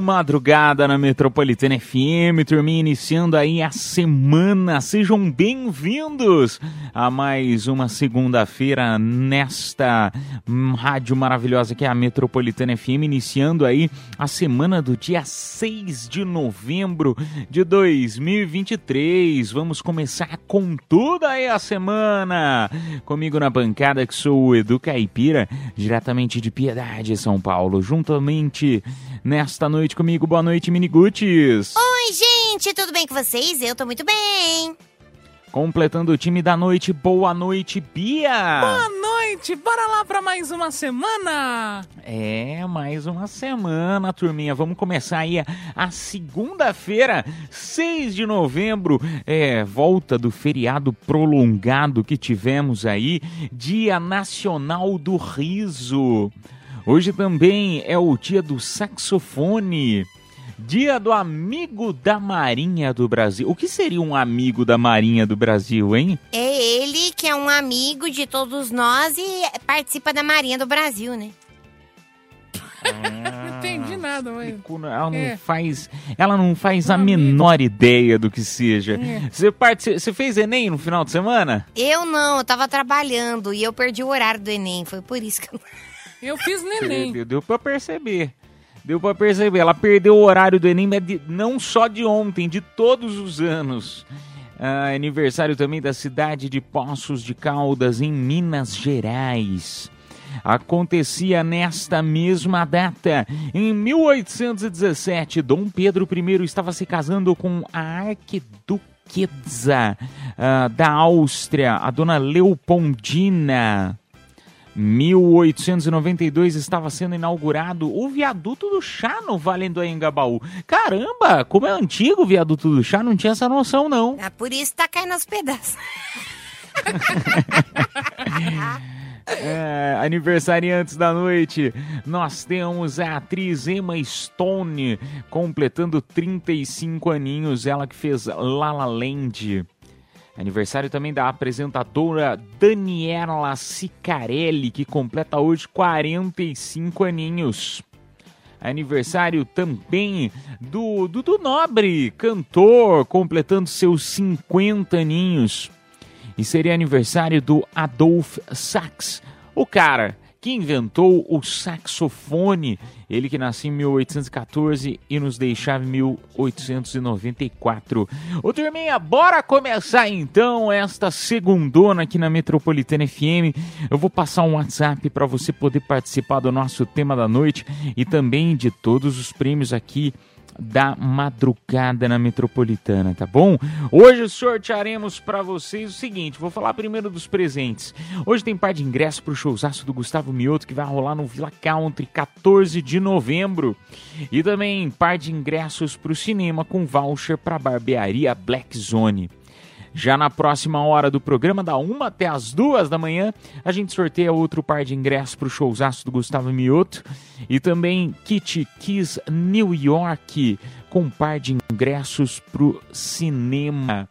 Madrugada na Metropolitana FM, turminha iniciando aí a semana. Sejam bem-vindos a mais uma segunda-feira nesta rádio maravilhosa que é a Metropolitana FM, iniciando aí a semana do dia 6 de novembro de 2023. Vamos começar com tudo aí a semana. Comigo na bancada que sou o Edu Caipira, diretamente de Piedade, São Paulo. Juntamente nesta noite comigo, boa noite, Miniguts. Oi, gente, tudo bem com vocês? Eu tô muito bem. Completando o time da noite, boa noite, Bia! Boa noite, bora lá pra mais uma semana! É, mais uma semana, turminha. Vamos começar aí a, a segunda-feira, 6 de novembro, é, volta do feriado prolongado que tivemos aí, Dia Nacional do Riso. Hoje também é o dia do saxofone. Dia do amigo da Marinha do Brasil. O que seria um amigo da Marinha do Brasil, hein? É ele que é um amigo de todos nós e participa da Marinha do Brasil, né? Não entendi nada, mas. Ela não É. faz, ela não faz a amigo. menor ideia do que seja. É. Você, partici- você fez Enem no final de semana? Eu não, eu tava trabalhando e eu perdi o horário do Enem. Foi por isso que eu. Eu fiz neném. Deu, deu pra perceber. Deu pra perceber. Ela perdeu o horário do Enem, mas de- não só de ontem, de todos os anos. Ah, aniversário também da cidade de Poços de Caldas, em Minas Gerais. Acontecia nesta mesma data. Em 1817, Dom Pedro I estava se casando com a arquiduquesa ah, da Áustria, a dona Leopoldina. 1892 estava sendo inaugurado o viaduto do chá no Vale do Anhangabaú. Caramba, como é antigo o viaduto do chá, não tinha essa noção não. Ah, por isso tá caindo aos pedaços. É, aniversariantes da noite, nós temos a atriz Emma Stone completando 35 aninhos, ela que fez La La Land. Aniversário também da apresentadora Daniela Sicarelli, que completa hoje 45 aninhos. Aniversário também do Dudu Nobre, cantor, completando seus 50 aninhos. E seria aniversário do Adolf Sax, o cara que inventou o saxofone. Ele que nasceu em 1814 e nos deixava em 1894. Ô turminha, bora começar então esta segundona aqui na Metropolitana FM. Eu vou passar um WhatsApp para você poder participar do nosso tema da noite e também de todos os prêmios aqui da madrugada na Metropolitana, tá bom? Hoje sortearemos para vocês o seguinte, vou falar primeiro dos presentes. Hoje tem par de ingresso pro showzaço do Gustavo Mioto que vai rolar no Villa Country 14 de novembro. E também par de ingressos pro cinema com voucher para barbearia Black Zone. Já na próxima hora do programa, da 1 até as 2 da manhã, a gente sorteia outro par de ingressos para o showzaço do Gustavo Mioto e também Kit Kiss New York com um par de ingressos para o cinema.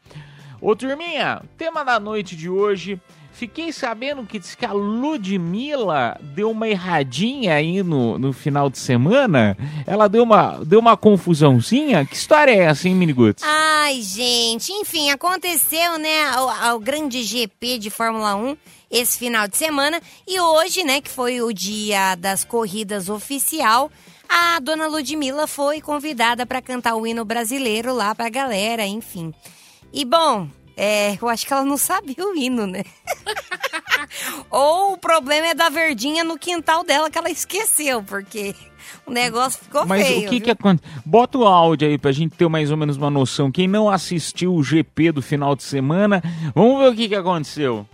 Ô turminha, tema da noite de hoje. Fiquei sabendo que diz que a Ludmilla deu uma erradinha aí no, no final de semana. Ela deu uma, deu uma confusãozinha. Que história é essa, hein, Miniguts? Ai, gente, enfim, aconteceu, né, o, o grande GP de Fórmula 1 esse final de semana e hoje, né, que foi o dia das corridas oficial, a dona Ludmilla foi convidada para cantar o hino brasileiro lá pra galera, enfim. E bom, É, eu acho que ela não sabia o hino, né? Ou o problema é da verdinha no quintal dela que ela esqueceu, porque o negócio ficou Mas feio. o que viu? que acontece? Bota o áudio aí pra gente ter mais ou menos uma noção. Quem não assistiu o GP do final de semana, vamos ver o que que aconteceu.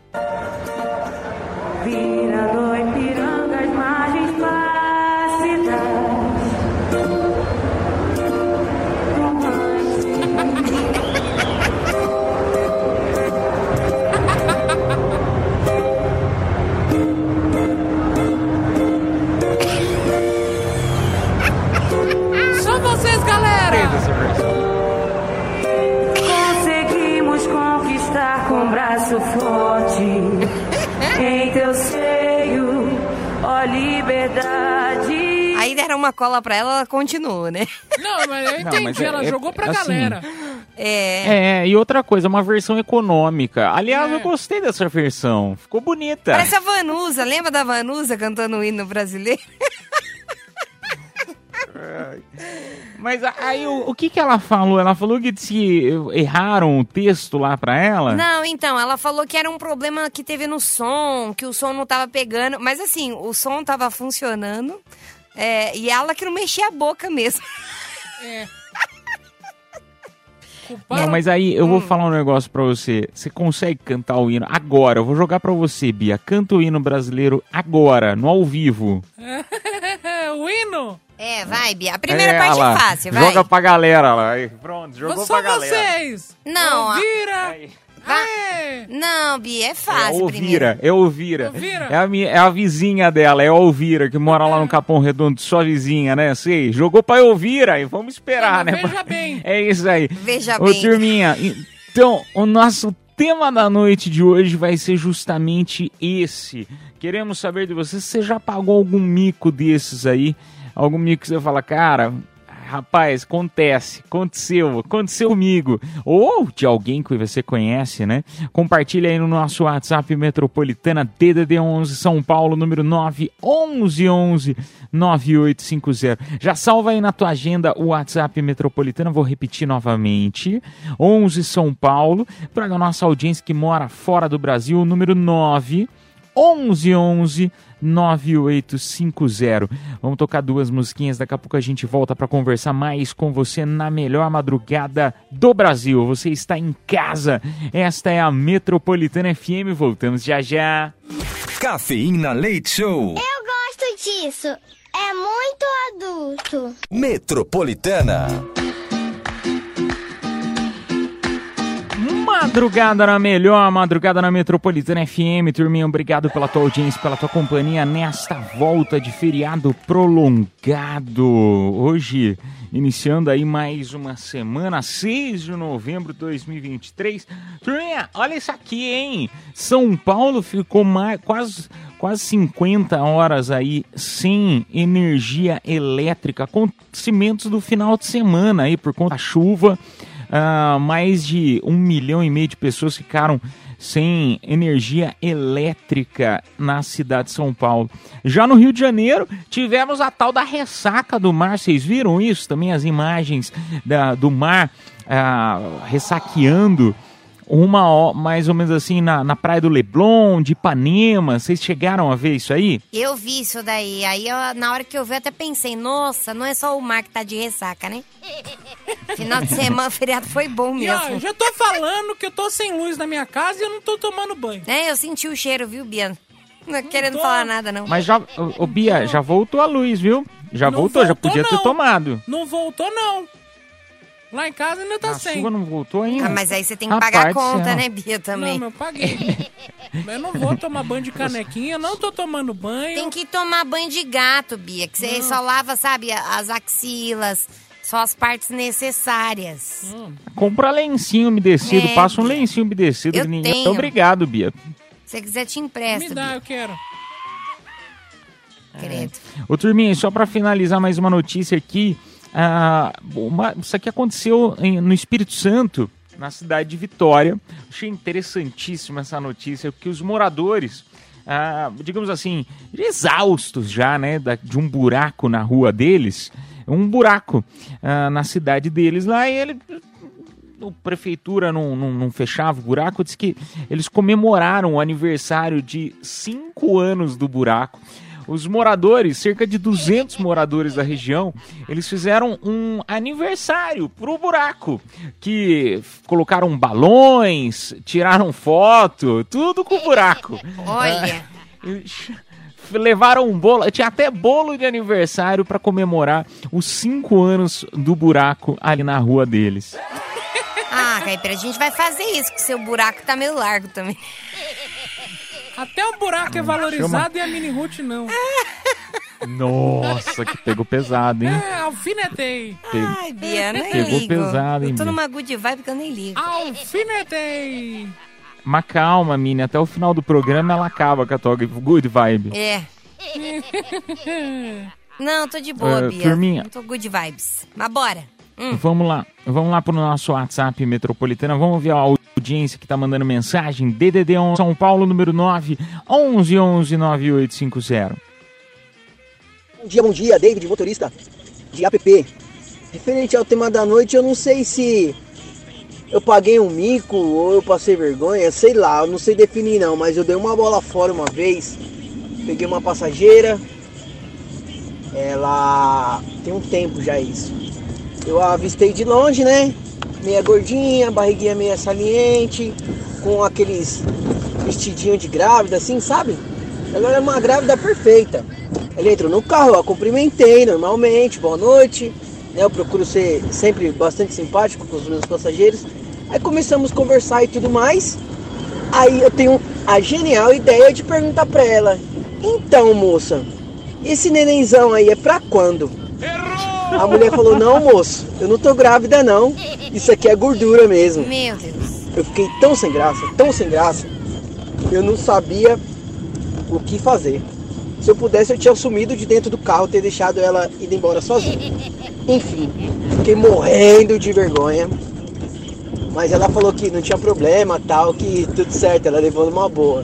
Aí deram uma cola pra ela, ela continua, né? Não, mas eu Não, entendi, mas é- ela é- jogou pra assim, galera. É. É, e outra coisa, uma versão econômica. Aliás, É. eu gostei dessa versão. Ficou bonita. Parece a Vanusa, lembra da Vanusa cantando o hino brasileiro? Mas a- aí o, o que que ela falou? Ela falou que se erraram o texto lá pra ela? Não, então, ela falou que era um problema que teve no som, que o som não tava pegando. Mas assim, o som tava funcionando. É, e ela que não mexia a boca mesmo. É. Culpado. Não, mas aí eu Hum. vou falar um negócio pra você. Você consegue cantar o hino agora? Eu vou jogar pra você, Bia. Canta o hino brasileiro agora, no ao vivo. o hino? É, vai, Bia. A primeira É, parte lá. é fácil, vai. Joga pra galera lá. Pronto, jogou Só pra galera. vocês! Não, Vira! Aí. Aê! Não, Bia, é É fácil Ouvira, primeiro. é? É a, minha, é a vizinha dela, é a Ouvira, que mora lá no Capão Redondo, sua vizinha, né? Sei, jogou pra Ouvira e vamos esperar, Não, né? veja bem. É isso aí. Veja Ô, bem. turminha, então, o nosso tema da noite de hoje vai ser justamente esse. Queremos saber de você se você já pagou algum mico desses aí. Algum mico que você fala, cara, rapaz, acontece, aconteceu, aconteceu comigo. Ou de alguém que você conhece, né? Compartilha aí no nosso WhatsApp Metropolitana DDD 11 São Paulo, número 911 9850. Já salva aí na tua agenda o WhatsApp Metropolitana, vou repetir novamente. 11 São Paulo, para a nossa audiência que mora fora do Brasil, número 9 1111 9850. Vamos tocar duas musiquinhas, daqui a pouco a gente volta para conversar mais com você na melhor madrugada do Brasil. Você está em casa. Esta é a Metropolitana FM, voltamos já já. Cafeína Leite Show. Eu gosto disso. É muito adulto. Metropolitana. Madrugada na melhor, madrugada na Metropolitana FM, turminha, obrigado pela tua audiência, pela tua companhia nesta volta de feriado prolongado. Hoje, iniciando aí mais uma semana, 6 de novembro de 2023. Turminha, olha isso aqui, hein? São Paulo ficou mais, quase, quase 50 horas aí sem energia elétrica, acontecimentos do final de semana aí por conta da chuva. Ah, mais de um milhão e meio de pessoas ficaram sem energia elétrica na cidade de São Paulo. Já no Rio de Janeiro, tivemos a tal da ressaca do mar. Vocês viram isso? Também as imagens da- do mar ah, ressaqueando uma mais ou menos assim na, na praia do Leblon, de Ipanema. Vocês chegaram a ver isso aí? Eu vi isso daí. Aí eu, na hora que eu vi, eu até pensei, nossa, não é só o mar que tá de ressaca, né? Final de semana, o feriado foi bom E ó, eu mesmo. já tô falando que eu tô sem luz na minha casa e eu não tô tomando banho. É, eu senti o cheiro, viu, Bia? Não é querendo tô. falar nada, não. Mas já, ô, ô, Bia, já voltou a luz, viu? Já Não voltou, já voltou, podia ter não. tomado. Não voltou, não. Lá em casa ainda tá a sem. chuva não voltou ainda. Ah, mas aí você tem que Rapaz pagar a conta, né, Bia, também. Não, eu paguei. Mas eu não vou tomar banho de canequinha, não tô tomando banho. Tem que tomar banho de gato, Bia, que você só lava, sabe, as axilas, só as partes necessárias. Compra lencinho umedecido, É, passa um Bia. lencinho umedecido. Eu ninguém- tenho. Obrigado, Bia. Se você quiser, te Me empresto, dá, Bia, eu quero. credo. Ô, Turminha, só pra finalizar mais uma notícia aqui. Ah, uma- isso aqui aconteceu em- no Espírito Santo, na cidade de Vitória. Achei interessantíssima essa notícia, porque os moradores, ah, digamos assim, exaustos já, né, da- de um buraco na rua deles, um buraco ah, na cidade deles lá, e ele a prefeitura não, não, não fechava o buraco, disse que eles comemoraram o aniversário de cinco anos do buraco. Os moradores, cerca de 200 moradores da região, eles fizeram um aniversário pro buraco, que colocaram balões, tiraram foto, tudo com o buraco. Olha. Levaram um bolo, tinha até bolo de aniversário para comemorar os cinco anos do buraco ali na rua deles. Ah, Caipira, a gente vai fazer isso, que seu buraco tá meio largo também. Até o buraco é valorizado e a mini root não. Nossa, que pegou pesado, hein? É, alfinetei. Pegou- Ai, Bia, nem Pegou ligo. pesado, hein, Eu tô numa good vibe que eu nem ligo. Alfinetei. Mas calma, Mini, até o final do programa ela acaba com a tua good vibe. É. Não, tô de boa, Eh, Bia. turminha. Tô good vibes. Mas bora. Hum. Vamos lá, vamos lá pro nosso WhatsApp Metropolitana, vamos ver a audiência que tá mandando mensagem, DDD 11 São Paulo, número 9, 11 11 9850. Bom dia, bom dia, David, motorista de app. Referente ao tema da noite, eu não sei se eu paguei um mico ou eu passei vergonha, sei lá, eu não sei definir não, mas eu dei uma bola fora uma vez, peguei uma passageira, ela tem um tempo já isso. Eu avistei de longe, né? Meia gordinha, barriguinha meia saliente, com aqueles vestidinho de grávida, assim, sabe? Ela era uma grávida perfeita. Ela entrou no carro, eu a cumprimentei normalmente, boa noite. Né? Eu procuro ser sempre bastante simpático com os meus passageiros. Aí começamos a conversar e tudo mais. Aí eu tenho a genial ideia de perguntar pra ela: Então, moça, esse nenenzão aí é pra quando? A mulher falou: Não, moço, eu não tô grávida, não. Isso aqui é gordura mesmo. Meu Deus. Eu fiquei tão sem graça, tão sem graça. Eu não sabia o que fazer. Se eu pudesse, eu tinha sumido de dentro do carro, ter deixado ela ir embora sozinha. Enfim, fiquei morrendo de vergonha. Mas ela falou que não tinha problema, tal, que tudo certo, ela levou numa boa.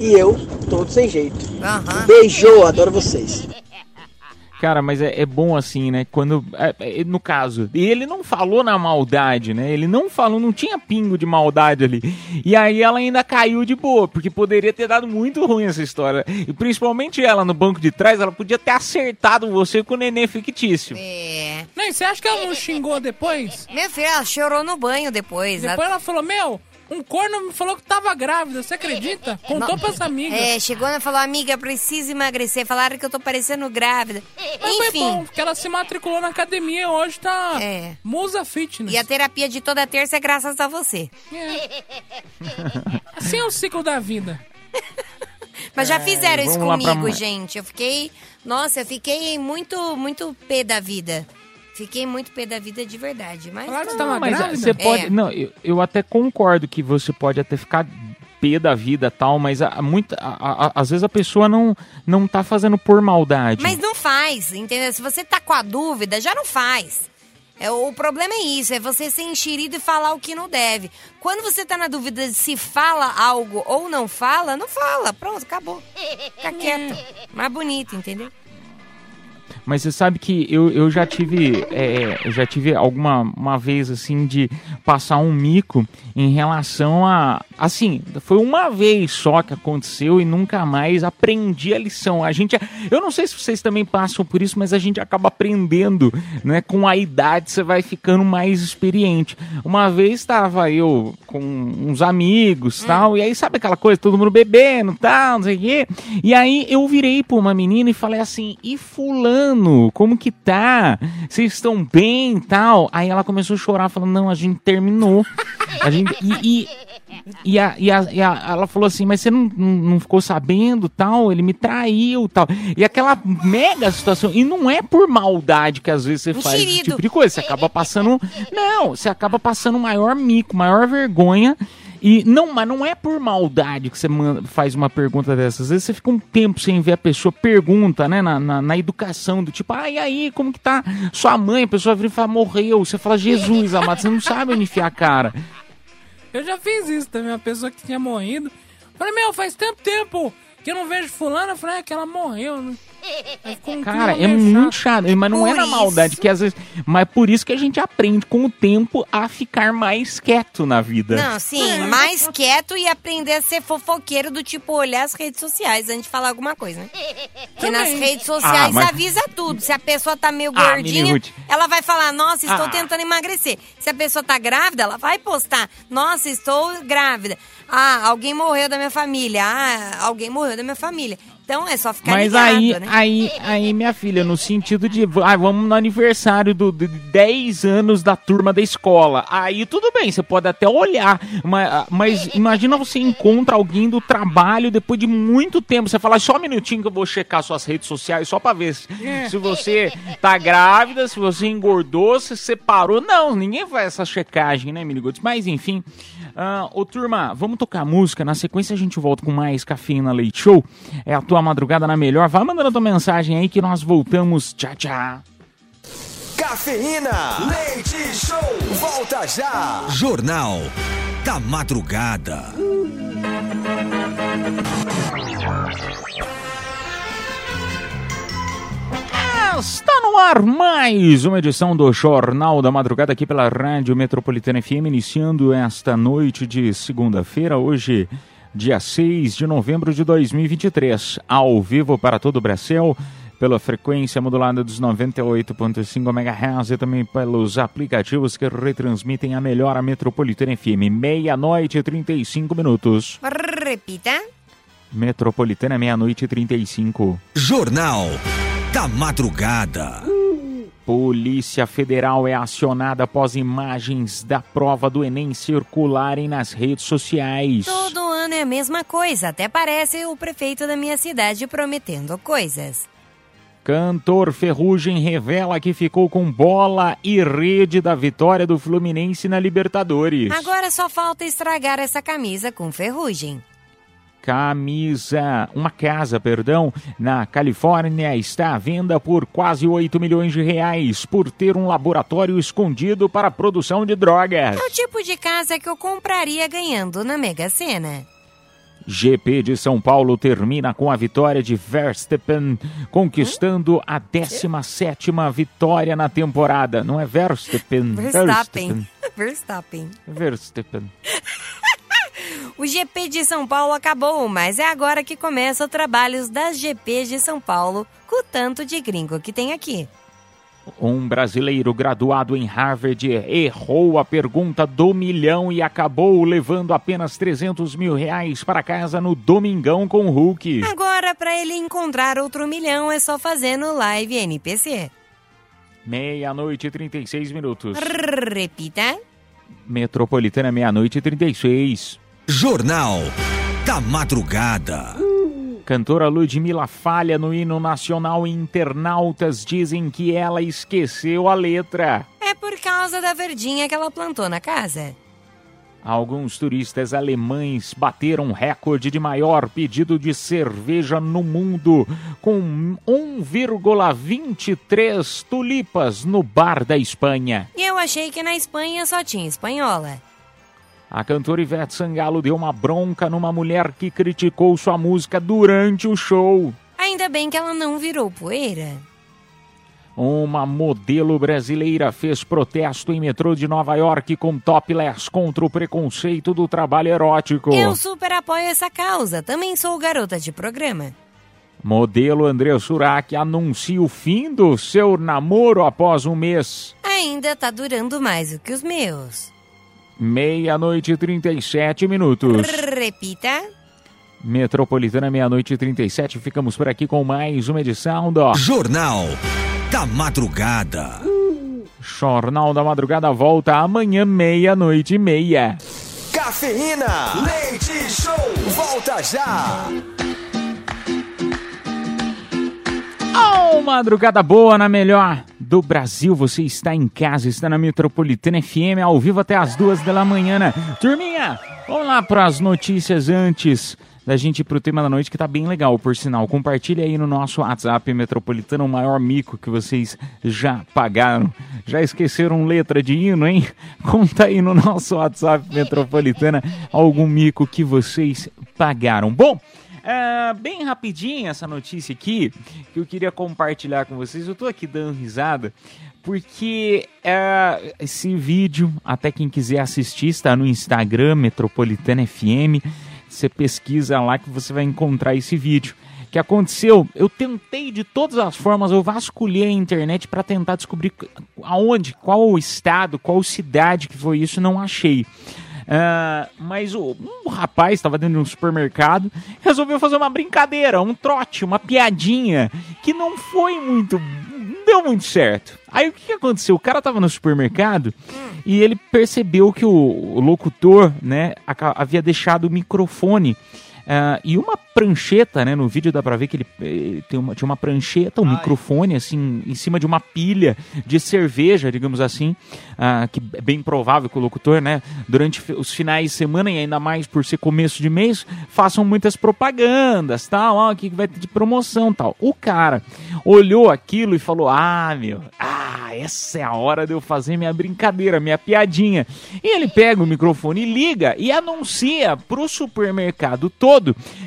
E eu, todo sem jeito. Aham. Beijo, adoro vocês. Cara, mas é, é bom assim, né? Quando. é, é, no caso, e ele não falou na maldade, né? Ele não falou, não tinha pingo de maldade ali. E aí ela ainda caiu de boa, porque poderia ter dado muito ruim essa história. E principalmente ela no banco de trás, ela podia ter acertado você com o nenê fictício. É. Nem, você acha que ela não xingou depois? Meu filho, ela chorou no banho depois. né? Depois ela falou, meu, um corno me falou que tava grávida, você acredita? Contou pra essa amiga. É, chegou e falou, amiga, preciso emagrecer. Falaram que eu tô parecendo grávida. Mas foi Enfim. bom, porque ela se matriculou na academia hoje tá É. musa fitness. E a terapia de toda terça é graças a você. Assim é o ciclo da vida. Mas já fizeram isso É, vamos lá pra comigo, gente. Eu fiquei. Nossa, eu fiquei muito, muito pé da vida. Fiquei muito pé da vida de verdade. Mas. Que você não, tava Mas grávida? você pode. É. Não, eu, eu até concordo que você pode até ficar pé da vida tal, mas a, muita, a- a- às vezes a pessoa não, não tá fazendo por maldade. Mas não faz, entendeu? Se você tá com a dúvida, já não faz. É, o problema é isso, é você ser enxerido e falar o que não deve. Quando você tá na dúvida de se fala algo ou não fala, não fala. Pronto, acabou. Fica quieto. Mais bonito, entendeu? Mas você sabe que eu, eu já tive é, eu já tive alguma uma vez assim de passar um mico em relação a assim foi uma vez só que aconteceu e nunca mais aprendi a lição. A gente eu não sei se vocês também passam por isso mas a gente acaba aprendendo né? Com a idade você vai ficando mais experiente. Uma vez estava eu com uns amigos tal e aí sabe aquela coisa todo mundo bebendo tal não sei o quê? E aí eu virei pra uma menina e falei assim e fulano como que tá? Vocês estão bem tal? Aí ela começou a chorar falando não a gente terminou. A gente e, e e, a, e, a, e a- ela falou assim, mas você não, não, ficou sabendo, tal, ele me traiu, tal. E aquela mega situação, e não é por maldade que às vezes você faz esse tipo de coisa, você acaba passando, não, você acaba passando maior mico, maior vergonha, e não, mas não é por maldade que você faz uma pergunta dessas. Às vezes você fica um tempo sem ver a pessoa, pergunta, né, na, na, na educação, do tipo, ah, e aí, como que tá sua mãe? A pessoa vira e fala, morreu. Você fala, Jesus, amado, você não sabe onde enfiar a cara. Eu já fiz isso também, uma pessoa que tinha morrido. Falei, meu, faz tanto tempo que eu não vejo fulano. Eu falei, é que ela morreu, né? Um Cara, é muito chato. Mas não Por é na maldade, isso- que às vezes. Mas por isso que a gente aprende com o tempo a ficar mais quieto na vida. Não, sim, mais quieto e aprender a ser fofoqueiro do tipo olhar as redes sociais antes de falar alguma coisa, né? Porque nas redes sociais Ah, mas- avisa tudo. Se a pessoa tá meio Ah, gordinha, Ruth. ela vai falar, nossa, estou Ah. tentando emagrecer. Se a pessoa tá grávida, ela vai postar, nossa, estou grávida. Ah, alguém morreu da minha família. Ah, alguém morreu da minha família. Então é só ficar Mas ligado, aí, né? aí, aí, minha filha, no sentido de, ah, vamos no aniversário do, de 10 anos da turma da escola. Aí tudo bem, você pode até olhar, mas, mas imagina você encontra alguém do trabalho depois de muito tempo. Você fala, só um minutinho que eu vou checar suas redes sociais só pra ver se, se você tá grávida, se você engordou, se separou. Não, ninguém essa checagem, né, Minigotes? Mas enfim. Ah, ô turma, vamos tocar música. Na sequência a gente volta com mais Cafeína Leite Show. É a tua madrugada na melhor. Vai mandando a tua mensagem aí que nós voltamos. Tchau, tchau. Cafeína. Leite Show. Volta já. Jornal da Madrugada. Está no ar mais uma edição do Jornal da Madrugada aqui pela Rádio Metropolitana FM, iniciando esta noite de segunda-feira, hoje, dia 6 de novembro de 2023, ao vivo para todo o Brasil, pela frequência modulada dos 98.5 MHz e também pelos aplicativos que retransmitem a melhor a Metropolitana FM, meia-noite e 35 minutos. Repita. Metropolitana, meia-noite e 35. Jornal da Madrugada. Polícia Federal é acionada após imagens da prova do Enem circularem nas redes sociais. Todo ano é a mesma coisa, até parece o prefeito da minha cidade prometendo coisas. Cantor Ferrugem revela que ficou com bola e rede da vitória do Fluminense na Libertadores. Agora só falta estragar essa camisa com ferrugem. Camisa, uma casa, perdão, na Califórnia está à venda por quase 8 milhões de reais por ter um laboratório escondido para a produção de drogas. É o tipo de casa que eu compraria ganhando na Mega Sena. GP de São Paulo termina com a vitória de Verstappen, conquistando a 17ª vitória na temporada. Não é Verstappen, Verstappen. Verstappen. Verstappen. O GP de São Paulo acabou, mas é agora que começam os trabalhos das GPs de São Paulo, com o tanto de gringo que tem aqui. Um brasileiro graduado em Harvard errou a pergunta do milhão e acabou levando apenas 300 mil reais para casa no Domingão com o Hulk. Agora, para ele encontrar outro milhão, é só fazer no Live NPC. Meia-noite e 36 minutos. Repita. Metropolitana, meia-noite e 36. Jornal da Madrugada. Cantora Ludmilla falha no hino nacional e internautas dizem que ela esqueceu a letra. É por causa da verdinha que ela plantou na casa. Alguns turistas alemães bateram recorde de maior pedido de cerveja no mundo, com 1,23 tulipas no bar da Espanha. E eu achei que na Espanha só tinha espanhola. A cantora Ivete Sangalo deu uma bronca numa mulher que criticou sua música durante o show. Ainda bem que ela não virou poeira. Uma modelo brasileira fez protesto em metrô de Nova York com topless contra o preconceito do trabalho erótico. Eu super apoio essa causa. Também sou garota de programa. Modelo André Surak anuncia o fim do seu namoro após um mês. Ainda tá durando mais do que os meus. Meia-noite e 37 minutos. Repita. Metropolitana, meia-noite e 37. Ficamos por aqui com mais uma edição do Jornal da Madrugada. Jornal da Madrugada volta amanhã, meia-noite e meia. Cafeína. Leite Show. Volta já. Oh, madrugada boa na melhor do Brasil. Você está em casa, está na Metropolitana FM, ao vivo até as duas da manhã. né? Turminha, vamos lá para as notícias antes da gente ir pro tema da noite, que tá bem legal, por sinal. Compartilha aí no nosso WhatsApp Metropolitana o maior mico que vocês já pagaram. Já esqueceram letra de hino, hein? Conta aí no nosso WhatsApp Metropolitana algum mico que vocês pagaram. Bom, Ah, bem rapidinho essa notícia aqui, que eu queria compartilhar com vocês. Eu tô aqui dando risada, porque é, esse vídeo, até quem quiser assistir, está no Instagram, Metropolitana FM. Você pesquisa lá que você vai encontrar esse vídeo. que aconteceu? Eu tentei de todas as formas, eu vasculhei a internet para tentar descobrir aonde, qual estado, qual cidade que foi isso, não achei. Ah, mas o, um rapaz estava dentro de um supermercado, resolveu fazer uma brincadeira, um trote, uma piadinha, que não foi muito. não deu muito certo. Aí o que, que aconteceu? O cara estava no supermercado e ele percebeu que o, o locutor né, aca- havia deixado o microfone. Ah, e uma prancheta, né? No vídeo dá pra ver que ele eh, tem uma, tinha uma prancheta, um microfone, assim, em cima de uma pilha de cerveja, digamos assim, ah, que é bem provável que o locutor, né? Durante os finais de semana, e ainda mais por ser começo de mês, façam muitas propagandas, tal, ó, o que vai ter de promoção, tal. O cara olhou aquilo e falou, ah, meu, ah, essa é a hora de eu fazer minha brincadeira, minha piadinha. E ele pega o microfone e liga e anuncia pro supermercado todo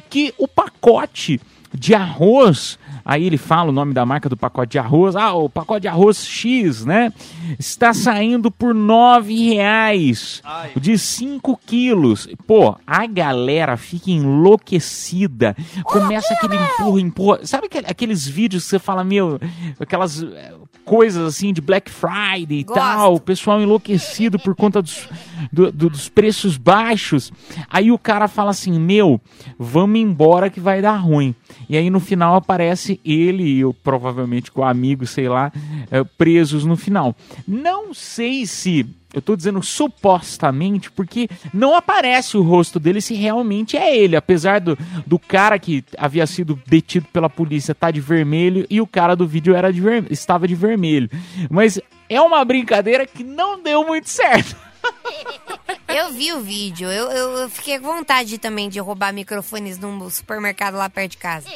que o pacote de arroz, aí ele fala o nome da marca do pacote de arroz, ah, o pacote de arroz X, né? Está saindo por nove reais, de 5 quilos. Pô, a galera fica enlouquecida, começa aquele empurra, empurra. Sabe aquele- aqueles vídeos que você fala, meu, aquelas eh, coisas assim de Black Friday e Gosto. tal, o pessoal enlouquecido por conta dos, do- do- dos preços baixos. Aí o cara fala assim: Meu, vamos embora que vai dar ruim. E aí no final aparece ele e eu, provavelmente com o amigo, sei lá, eh, presos no final. Não sei se. Eu tô dizendo supostamente porque não aparece o rosto dele se realmente é ele. Apesar do, do cara que havia sido detido pela polícia tá de vermelho e o cara do vídeo era de ver, estava de vermelho. Mas é uma brincadeira que não deu muito certo. Eu vi o vídeo, eu, eu, eu fiquei com vontade também de roubar microfones num supermercado lá perto de casa.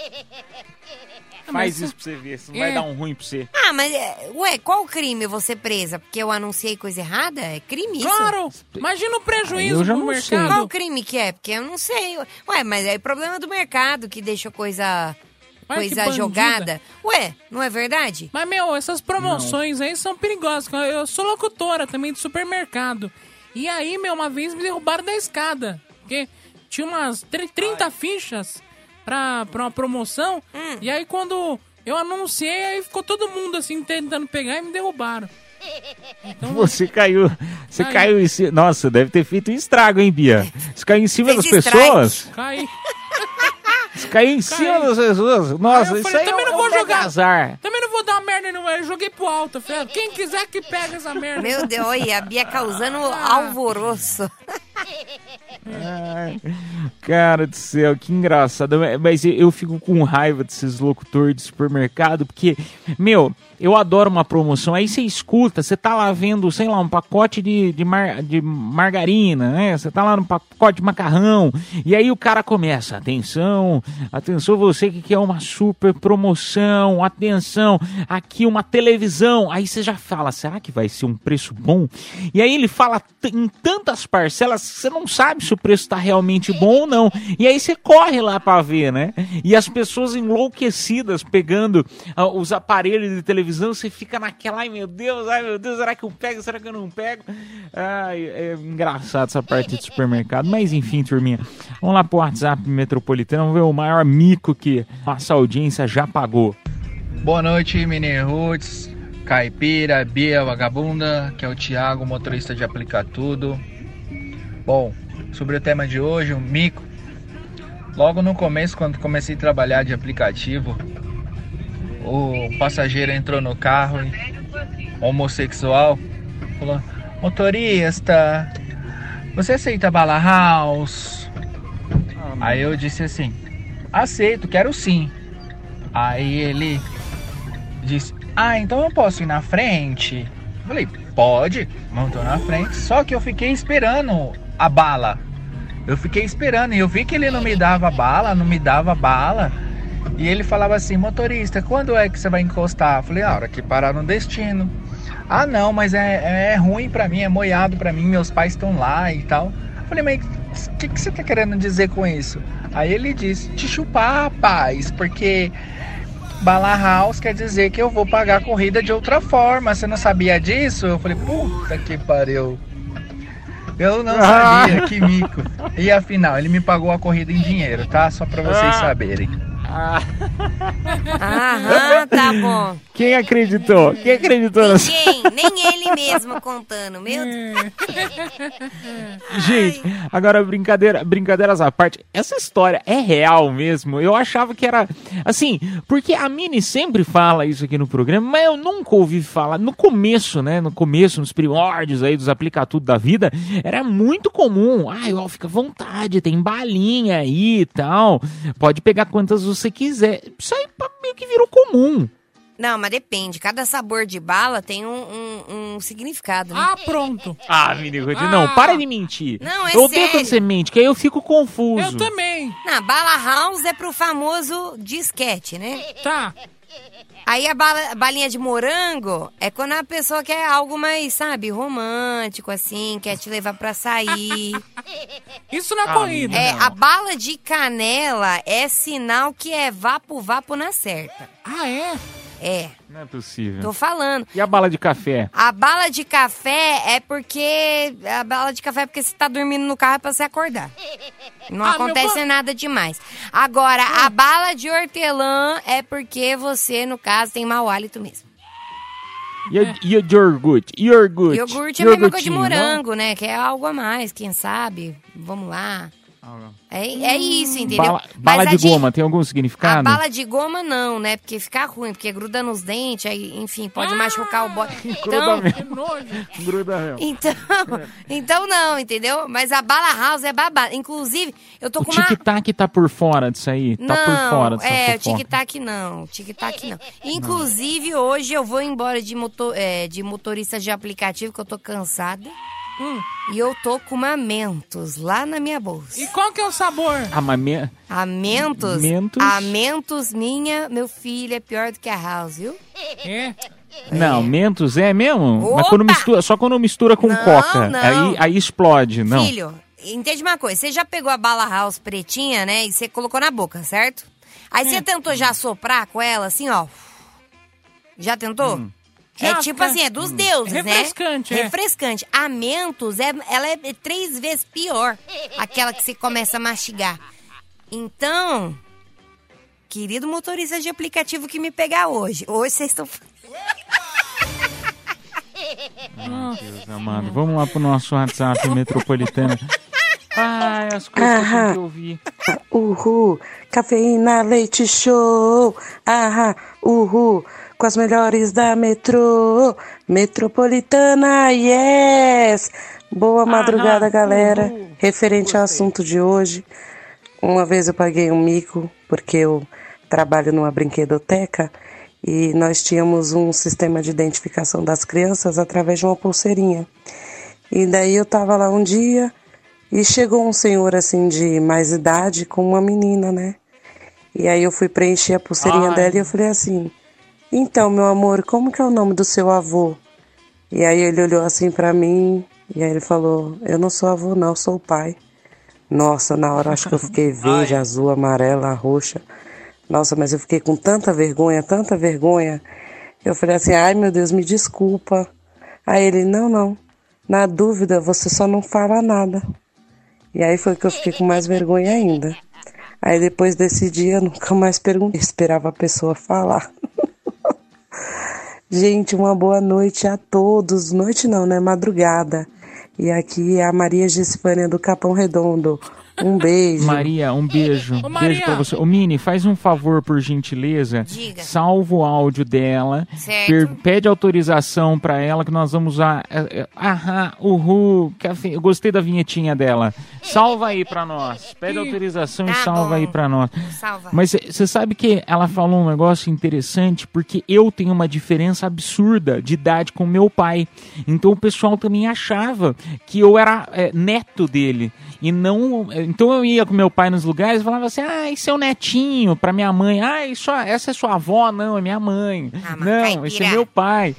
Faz isso pra você ver, se não vai É. dar um ruim pra você. Ah, mas, é, ué, qual crime eu vou ser presa? Porque eu anunciei coisa errada? É crime isso? Claro! Imagina o prejuízo Eu já pro não sei. mercado. Qual crime que é? Porque eu não sei. Ué, mas é problema do mercado que deixa coisa, Ai, coisa jogada. Ué, não é verdade? Mas, meu, essas promoções aí são perigosas. Eu sou locutora também de supermercado. E aí, meu, uma vez me derrubaram da escada. Porque tinha umas tri- 30 fichas pra, pra uma promoção. Hum. E aí, quando eu anunciei, aí ficou todo mundo assim tentando pegar e me derrubaram. Então, Você caiu. Você Caiu. caiu em cima. Nossa, deve ter feito um estrago, hein, Bia? Você caiu em cima Fez das pessoas? cai. Você caiu em cima das pessoas? Nossa, isso falei, aí é também um, não vou é um jogar. azar. Também não vou dar uma merda no Eu joguei pro alto. Falei, quem quiser que pega essa merda. Meu Deus, olha, a Bia causando alvoroço. Cara do céu, que engraçado. Mas eu- fico com raiva desses locutores de supermercado, porque, meu, eu adoro uma promoção. Aí você escuta, você tá lá vendo, sei lá, um pacote de, de, mar- de margarina, né? Você tá lá no pacote de macarrão. E aí o cara começa: atenção, atenção, você que quer uma super promoção, atenção, aqui uma televisão. Aí você já fala: será que vai ser um preço bom? E aí ele fala em tantas parcelas você não sabe se o preço tá realmente bom ou não. E aí você corre lá pra ver, né? E as pessoas enlouquecidas pegando ah, os aparelhos de televisão, você fica naquela, ai meu Deus, ai meu Deus, será que eu pego, será que eu não pego? Ai, é engraçado essa parte de supermercado. Mas enfim, turminha, vamos lá pro WhatsApp metropolitano, vamos ver o maior mico que nossa audiência já pagou. Boa noite, Mini Roots, Caipira, Bia, Vagabunda, que é o Thiago, motorista de Aplicar Tudo. Bom, sobre o tema de hoje, o mico. Logo no começo, quando comecei a trabalhar de aplicativo, o passageiro entrou no carro, e- homossexual, falou: Motorista, você aceita bala house? Aí eu disse assim: Aceito, quero sim. Aí ele disse: Ah, então eu posso ir na frente? Eu falei: Pode, montou na frente. Só que eu fiquei esperando a bala. Eu fiquei esperando e eu vi que ele não me dava bala, não me dava bala. E ele falava assim: Motorista, quando é que você vai encostar? Eu falei: A hora que parar no destino. Ah, não, mas é, é ruim pra mim, é moiado pra mim, meus pais estão lá e tal. Eu falei: Mas o que, que você tá querendo dizer com isso? Aí ele disse: Te chupar, rapaz, porque Bala House quer dizer que eu vou pagar a corrida de outra forma. Você não sabia disso? Eu falei: Puta que pariu. Eu não sabia, que mico. E afinal, ele me pagou a corrida em dinheiro, tá? Só pra vocês Ah. Aham, tá bom. Quem acreditou? Quem acreditou? Ninguém, nem ele mesmo contando, meu Deus. Gente, agora brincadeira, brincadeiras à parte, essa história é real mesmo? Eu achava que era assim, porque a Mini sempre fala isso aqui no programa, mas eu nunca ouvi falar. No começo, né? No começo, nos primórdios aí dos aplica tudo da vida, era muito comum. Ai, ó, fica à vontade, tem balinha aí e tal. Pode pegar quantas você quiser. Isso aí meio que virou comum. Não, mas depende. Cada sabor de bala tem um, um- um significado, né? Ah, pronto. Ah, Mini Ruth, não, para de mentir. Não, é eu sério. quando você mente, que aí eu fico confuso. Eu também. Não, bala house é pro famoso disquete, né? Tá. Aí a bala- balinha de morango é quando a pessoa quer algo mais, sabe, romântico, assim, quer te levar pra sair. Isso na Ah, corrida. É, a bala de canela é sinal que é vapo-vapo na certa. Ah, é? É, Não é possível. tô falando. E a bala de café? A bala de café é porque. A bala de café é porque você tá dormindo no carro é pra você acordar. Não Ah, acontece nada demais. Agora, a bala de hortelã é porque você, no caso, tem mau hálito mesmo. E a, e a de iogurte? Iogurte. Iogurte é a mesma coisa de Iogurtinho, morango, né? Que é algo a mais, quem sabe? Vamos lá. Não? É, é isso, entendeu? Bala, bala a de goma, tem algum A significado? bala de goma não, né? Porque fica ruim, porque gruda nos dentes, aí, enfim, pode machucar o bote. Então, Gruda mesmo. Gruda mesmo. então, então não, entendeu? Mas a bala house é babada. Inclusive, eu tô O com uma tic-tac tá por fora disso aí? não, tá por fora dessa é, o tic-tac não, o tic-tac não. Inclusive, hoje eu vou embora de, motor, é, de motorista de aplicativo, que eu tô cansada. Hum. E eu tô com uma Mentos lá na minha bolsa. E qual que é o sabor? Ah, mas me- A Mentos, Mentos? a Mentos minha, meu filho, é pior do que a House, viu? É. Não, Mentos é mesmo? Mas Opa! quando mistura, só quando mistura com Não, coca. não. Aí, aí explode, não. Filho, entende uma coisa, você já pegou a bala House pretinha, né, e você colocou na boca, certo? Aí Hum. você tentou já soprar com ela, assim, ó. Já tentou? Hum. É Já, tipo assim, é dos deuses, né? Refrescante, é. Refrescante. A Mentos, é, ela é três vezes pior. Aquela que você começa a mastigar. Então, querido motorista de aplicativo que me pegar hoje, hoje vocês estão... Deus amado. Vamos lá pro nosso WhatsApp metropolitano. Ai, as coisas que eu ouvir. Uhul, cafeína, leite show. Aham, uhul, com as melhores da metrô. Metropolitana, yes! Boa madrugada, galera. Referente ao assunto de hoje, uma vez eu paguei um mico, porque eu trabalho numa brinquedoteca e nós tínhamos um sistema de identificação das crianças através de uma pulseirinha. E daí eu tava lá um dia e chegou um senhor assim de mais idade com uma menina, né? E aí eu fui preencher a pulseirinha Ai. dela e eu falei assim: "Então, meu amor, como que é o nome do seu avô?" E aí ele olhou assim pra mim e aí ele falou: "Eu não sou avô, não, sou o pai." Nossa, na hora acho que eu fiquei verde, azul, amarela, roxa. Nossa, mas eu fiquei com tanta vergonha, tanta vergonha. Eu falei assim: "Ai, meu Deus, me desculpa." Aí ele: "Não, não. Na dúvida, você só não fala nada." E aí foi que eu fiquei com mais vergonha ainda. Aí depois desse dia eu nunca mais perguntei, esperava a pessoa falar. Gente, uma boa noite a todos. Noite não, né? Madrugada. E aqui é a Maria Gessifânia do Capão Redondo. Um beijo. Maria, um beijo. Ô, Maria. Beijo pra você. Ô, Mini, faz um favor, por gentileza. Diga. Salva o áudio dela. Certo. Pede autorização pra ela que nós vamos usar. Aham, uhul. Eu gostei da vinhetinha dela. Salva aí pra nós. Pede autorização e Tá salva bom. aí pra nós. Salva. Mas você sabe que ela falou um negócio interessante, porque eu tenho uma diferença absurda de idade com meu pai. Então o pessoal também achava que eu era é, neto dele. E não. Então eu ia com meu pai nos lugares e falava assim: ah, esse é o netinho, pra minha mãe. Ah, isso, essa é sua avó, não, é minha mãe. Ah, não, esse é caipira. meu pai.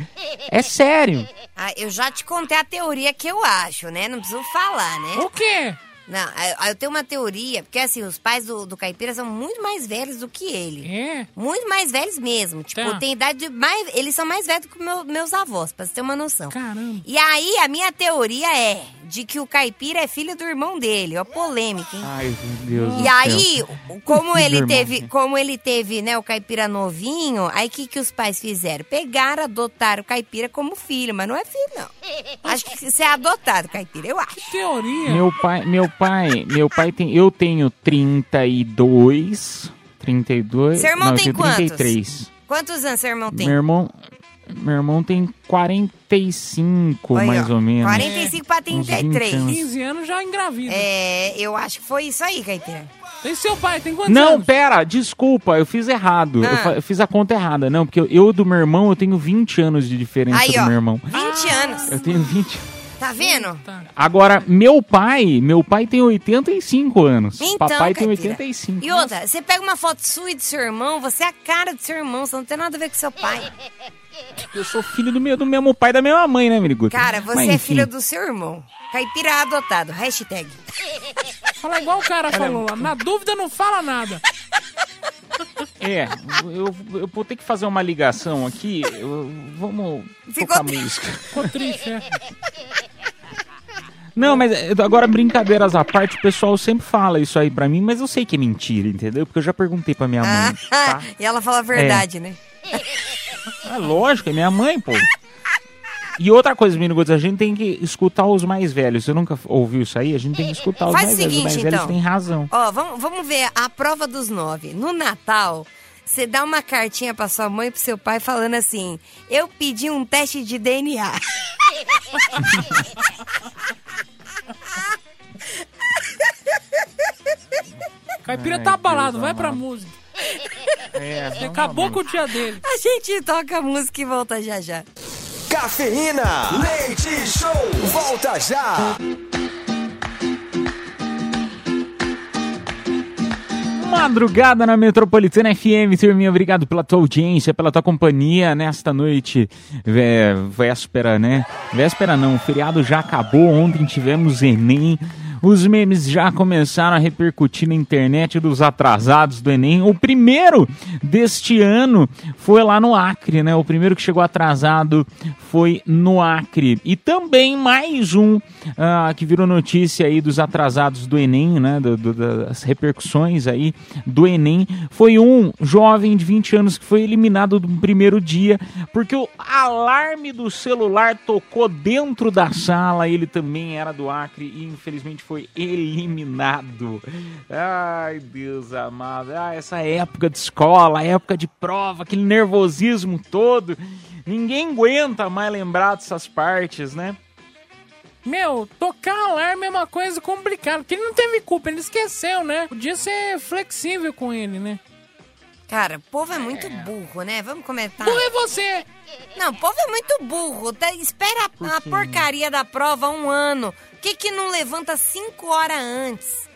É sério. Ah, eu já te contei a teoria que eu acho, né? Não preciso falar, né? O quê? Não, eu- eu tenho uma teoria, porque assim, os pais do, do caipira são muito mais velhos do que ele. É? Muito mais velhos mesmo. Tipo, Tá. tem idade de mais. Eles são mais velhos do que meu- meus avós, pra você ter uma noção. Caramba. E aí, a minha teoria é de que o caipira é filho do irmão dele. Ó, polêmica, hein? Ai, meu Deus do E céu. aí, como ele Irmão, teve, né? como ele teve, né, o caipira novinho, aí o que, que os pais fizeram? Pegaram, adotaram o caipira como filho, mas não é filho, não. Acho que você é adotado, caipira, eu acho. Teoria. Meu pai, meu pai, meu pai tem. Eu tenho 32. 32. Seu irmão não, tem eu tenho quantos? 33. Quantos anos seu irmão tem? Meu irmão. Meu irmão tem 45, Aí, mais ó, ou menos. 45 pra Uns 20 33. anos. 15 anos já engravida. É, eu acho que foi isso aí, caipira. E seu pai tem quantos Não, anos? pera, desculpa, eu fiz errado. Ah. Eu, fiz a conta errada. Não, porque eu, eu do meu irmão, eu tenho 20 anos de diferença Aí, do ó. meu irmão. 20 anos. Eu tenho 20. Tá vendo? Agora, meu pai, meu pai tem 85 anos. Então, Papai tem caipira. 85. E outra, você pega uma foto sua e do seu irmão, você é a cara do seu irmão, você não tem nada a ver com seu pai. Eu sou filho do, meu, do mesmo pai e da mesma mãe, né, Miriguta? Cara, você Mas, é filho do seu irmão. Caipira adotado. Hashtag. Fala igual o cara falou lá. Na dúvida, não fala nada. É, eu, eu vou ter que fazer uma ligação aqui. eu- vamos Ficou tocar triste. música. Ficou triste, é. Não, mas é, agora brincadeiras à parte, o pessoal sempre fala isso aí pra mim, mas eu sei que é mentira, entendeu? Porque eu já perguntei pra minha mãe. Ah, e ela fala a verdade, né? É lógico, é minha mãe, pô. E outra coisa, menino Guts, a gente tem que escutar os mais velhos. Você nunca ouviu isso aí? A gente tem que escutar os Faz mais o velhos. Os mais seguinte, velhos então. têm razão. Ó, vamos, vamos ver a prova dos nove. No Natal, você dá uma cartinha pra sua mãe e pro seu pai falando assim: Eu pedi um teste de DNA. Caipira Ai, tá abalado, vai pra música. É, Você acabou com o dia dele. A gente toca a música e volta já já. Cafeína, leite show, volta já. Madrugada na Metropolitana FM, turminha, obrigado pela tua audiência, pela tua companhia nesta noite, vé- véspera, né? Véspera não, o feriado já acabou, ontem tivemos Enem, os memes já começaram a repercutir na internet dos atrasados do Enem. O primeiro deste ano foi lá no Acre, né? O primeiro que chegou atrasado foi no Acre. E também mais um ah, que virou notícia aí dos atrasados do Enem, né? do- do- das repercussões aí do Enem. Foi um jovem de 20 anos que foi eliminado no primeiro dia porque o alarme do celular tocou dentro da sala. Ele também era do Acre e infelizmente foi eliminado. Ai, Deus amado. Ah, essa época de escola, época de prova, aquele nervosismo todo. Ninguém aguenta mais lembrar dessas partes, né? Meu, tocar alarme é uma coisa complicada, porque ele não teve culpa, ele esqueceu, né? Podia ser flexível com ele, né? Cara, o povo é muito burro, né? Vamos comentar. Burro é você! Não, o povo é muito burro. Tá? Espera a, a porcaria da prova um ano. Por que, que não levanta cinco horas antes?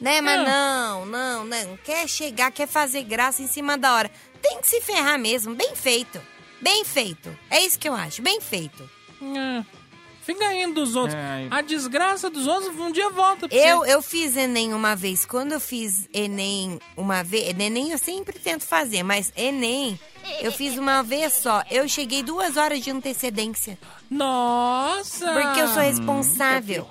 Né? Mas Ah. não, não, não. Quer chegar, quer fazer graça em cima da hora. Tem que se ferrar mesmo. Bem feito. Bem feito. É isso que eu acho. Bem feito. É. Fica indo dos outros. Ai. A desgraça dos outros um dia volta pra Eu, você. eu fiz Enem uma vez. Quando eu fiz Enem uma vez. Enem eu sempre tento fazer, mas Enem eu fiz uma vez só. Eu cheguei duas horas de antecedência. Nossa! Porque eu sou responsável.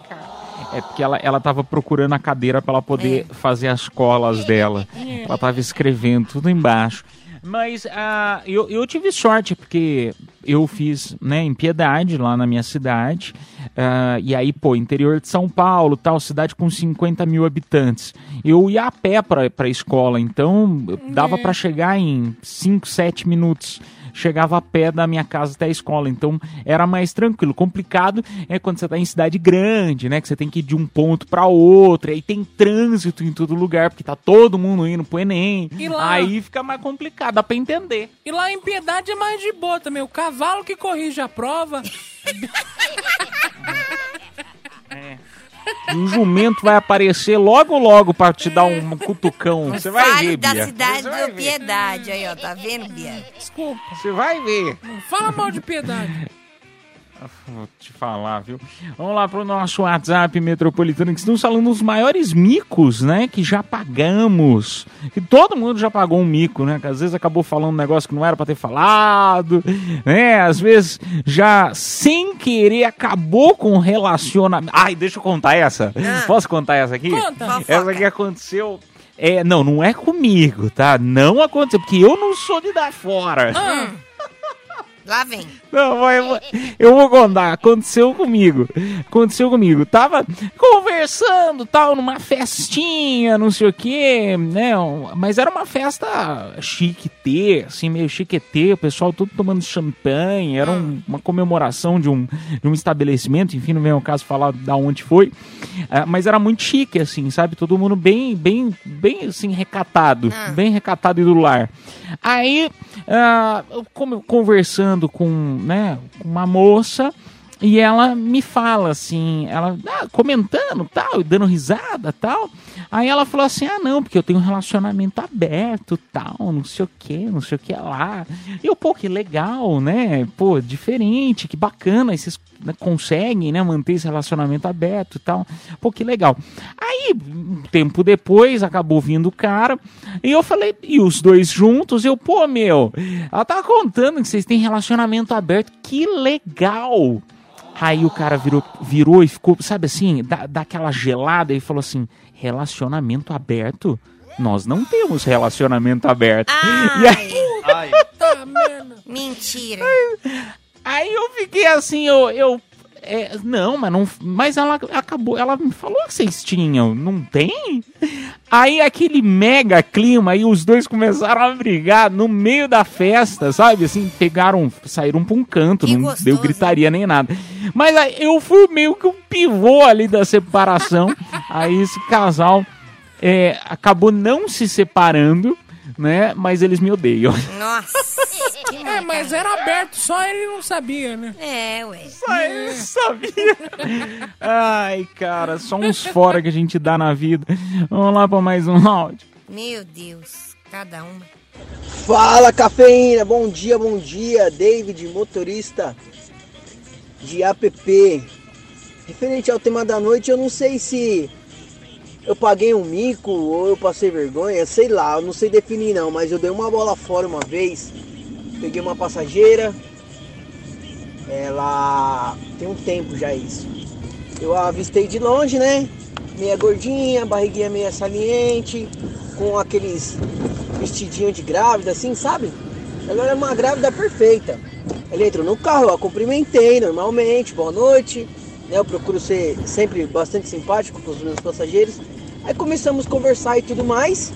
É porque ela, ela tava procurando a cadeira pra ela poder fazer as colas dela. Ela tava escrevendo tudo embaixo. Mas ah, eu, eu tive sorte, porque eu fiz né, em Piedade, lá na minha cidade. Ah, e aí, pô, interior de São Paulo, tal, cidade com 50 mil habitantes. Eu ia a pé pra, pra escola, então dava pra chegar em 5, 7 minutos chegava a pé da minha casa até a escola, então era mais tranquilo. Complicado é quando você tá em cidade grande, né, que você tem que ir de um ponto para outro, aí tem trânsito em todo lugar, porque tá todo mundo indo pro Enem. E lá? Aí fica mais complicado, dá pra entender. E lá em Piedade é mais de boa também. O cavalo que corrige a prova. E o jumento vai aparecer logo logo pra te dar um cutucão. Você vai Fale ver, da Bia. cidade ver. Piedade. Aí, ó, tá vendo, Bia? Desculpa. Você vai ver. Não fala mal de Piedade. Vou te falar, viu? Vamos lá pro nosso WhatsApp metropolitano, que estão falando os maiores micos, né? Que já pagamos. Que todo mundo já pagou um mico, né? Que às vezes acabou falando um negócio que não era pra ter falado, né? Às vezes já sem querer acabou com o relacionamento. Ai, deixa eu contar essa. Posso contar essa aqui? Conta. Essa aqui aconteceu. É, não, não é comigo, tá? Não aconteceu, porque eu não sou de dar fora. Ah, Lá vem. Não, vai, vai. eu vou contar. Aconteceu comigo. Aconteceu comigo. Tava conversando, tal, numa festinha, não sei o quê, né? Mas era uma festa chique assim, meio chiquetê, o pessoal todo tomando champanhe. Era um- uma comemoração de um, de um estabelecimento, enfim, não vem ao caso falar da onde foi. Ah, mas era muito chique, assim, sabe? Todo mundo bem, bem, bem, assim, recatado. Bem recatado e do lar. Aí, ah, eu como- conversando com, né, com uma moça e ela me fala assim, ela ah, comentando tal, dando risada tal. Aí ela falou assim: ah, não, porque eu tenho um relacionamento aberto tal, não sei o que, não sei o que lá. E eu, pô, que legal, né? Pô, diferente, que bacana, e vocês né, conseguem, né, manter esse relacionamento aberto e tal. Pô, que legal. Aí, um tempo depois, acabou vindo o cara, e eu falei, e os dois juntos, eu, pô, meu, ela tava contando que vocês têm relacionamento aberto, que legal. Aí o cara virou, virou e ficou, sabe assim, dá, dá aquela gelada e falou assim: relacionamento aberto? Nós não temos relacionamento aberto. E aí, Ai, tá merda. mentira. aí eu fiquei assim, eu. eu é, não, mas não. Mas ela acabou. Ela me falou que vocês tinham. Não tem? Aí aquele mega clima, aí os dois começaram a brigar no meio da festa, sabe? Assim, pegaram, saíram pra um canto, Que não gostoso. deu gritaria nem nada. Mas aí eu fui meio que um pivô ali da separação. aí esse casal é, acabou não se separando, né? Mas eles me odeiam. Nossa. É, mas era aberto, só ele não sabia, né? É, ué. Ai, eu sabia. Ai, cara, só uns fora que a gente dá na vida. Vamos lá pra mais um áudio. Meu Deus. Cada uma. Fala cafeína, bom dia, bom dia, David, motorista de app. Referente ao tema da noite, eu não sei se eu paguei um mico ou eu passei vergonha, sei lá, eu não sei definir não, mas eu dei uma bola fora uma vez, peguei uma passageira, ela tem um tempo já isso. Eu a avistei de longe, né? Meia gordinha, barriguinha meia saliente, com aqueles vestidinho de grávida, assim, sabe? Ela era uma grávida perfeita. Ela entrou no carro, eu a cumprimentei normalmente, boa noite. Né? Eu procuro ser sempre bastante simpático com os meus passageiros. Aí começamos a conversar e tudo mais.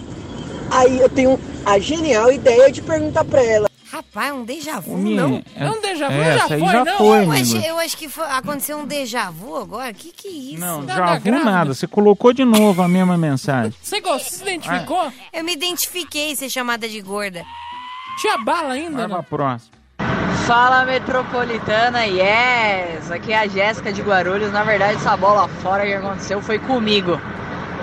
Aí eu tenho a genial ideia de perguntar pra ela. Rapaz, um déjà vu, Ô, minha, não? É um déjà vu, é, já foi, já não? foi, Eu acho, eu acho que foi- aconteceu um déjà vu agora. Que que é isso? Não, Tá- já tá grávida? nada. Você colocou de novo a mesma mensagem. Você gostou? Se identificou? Eu me identifiquei ser chamada de gorda. Tinha bala ainda, Vai pra né? próxima. Fala metropolitana, yes! Aqui é a Jéssica de Guarulhos. Na verdade, essa bola fora que aconteceu foi comigo.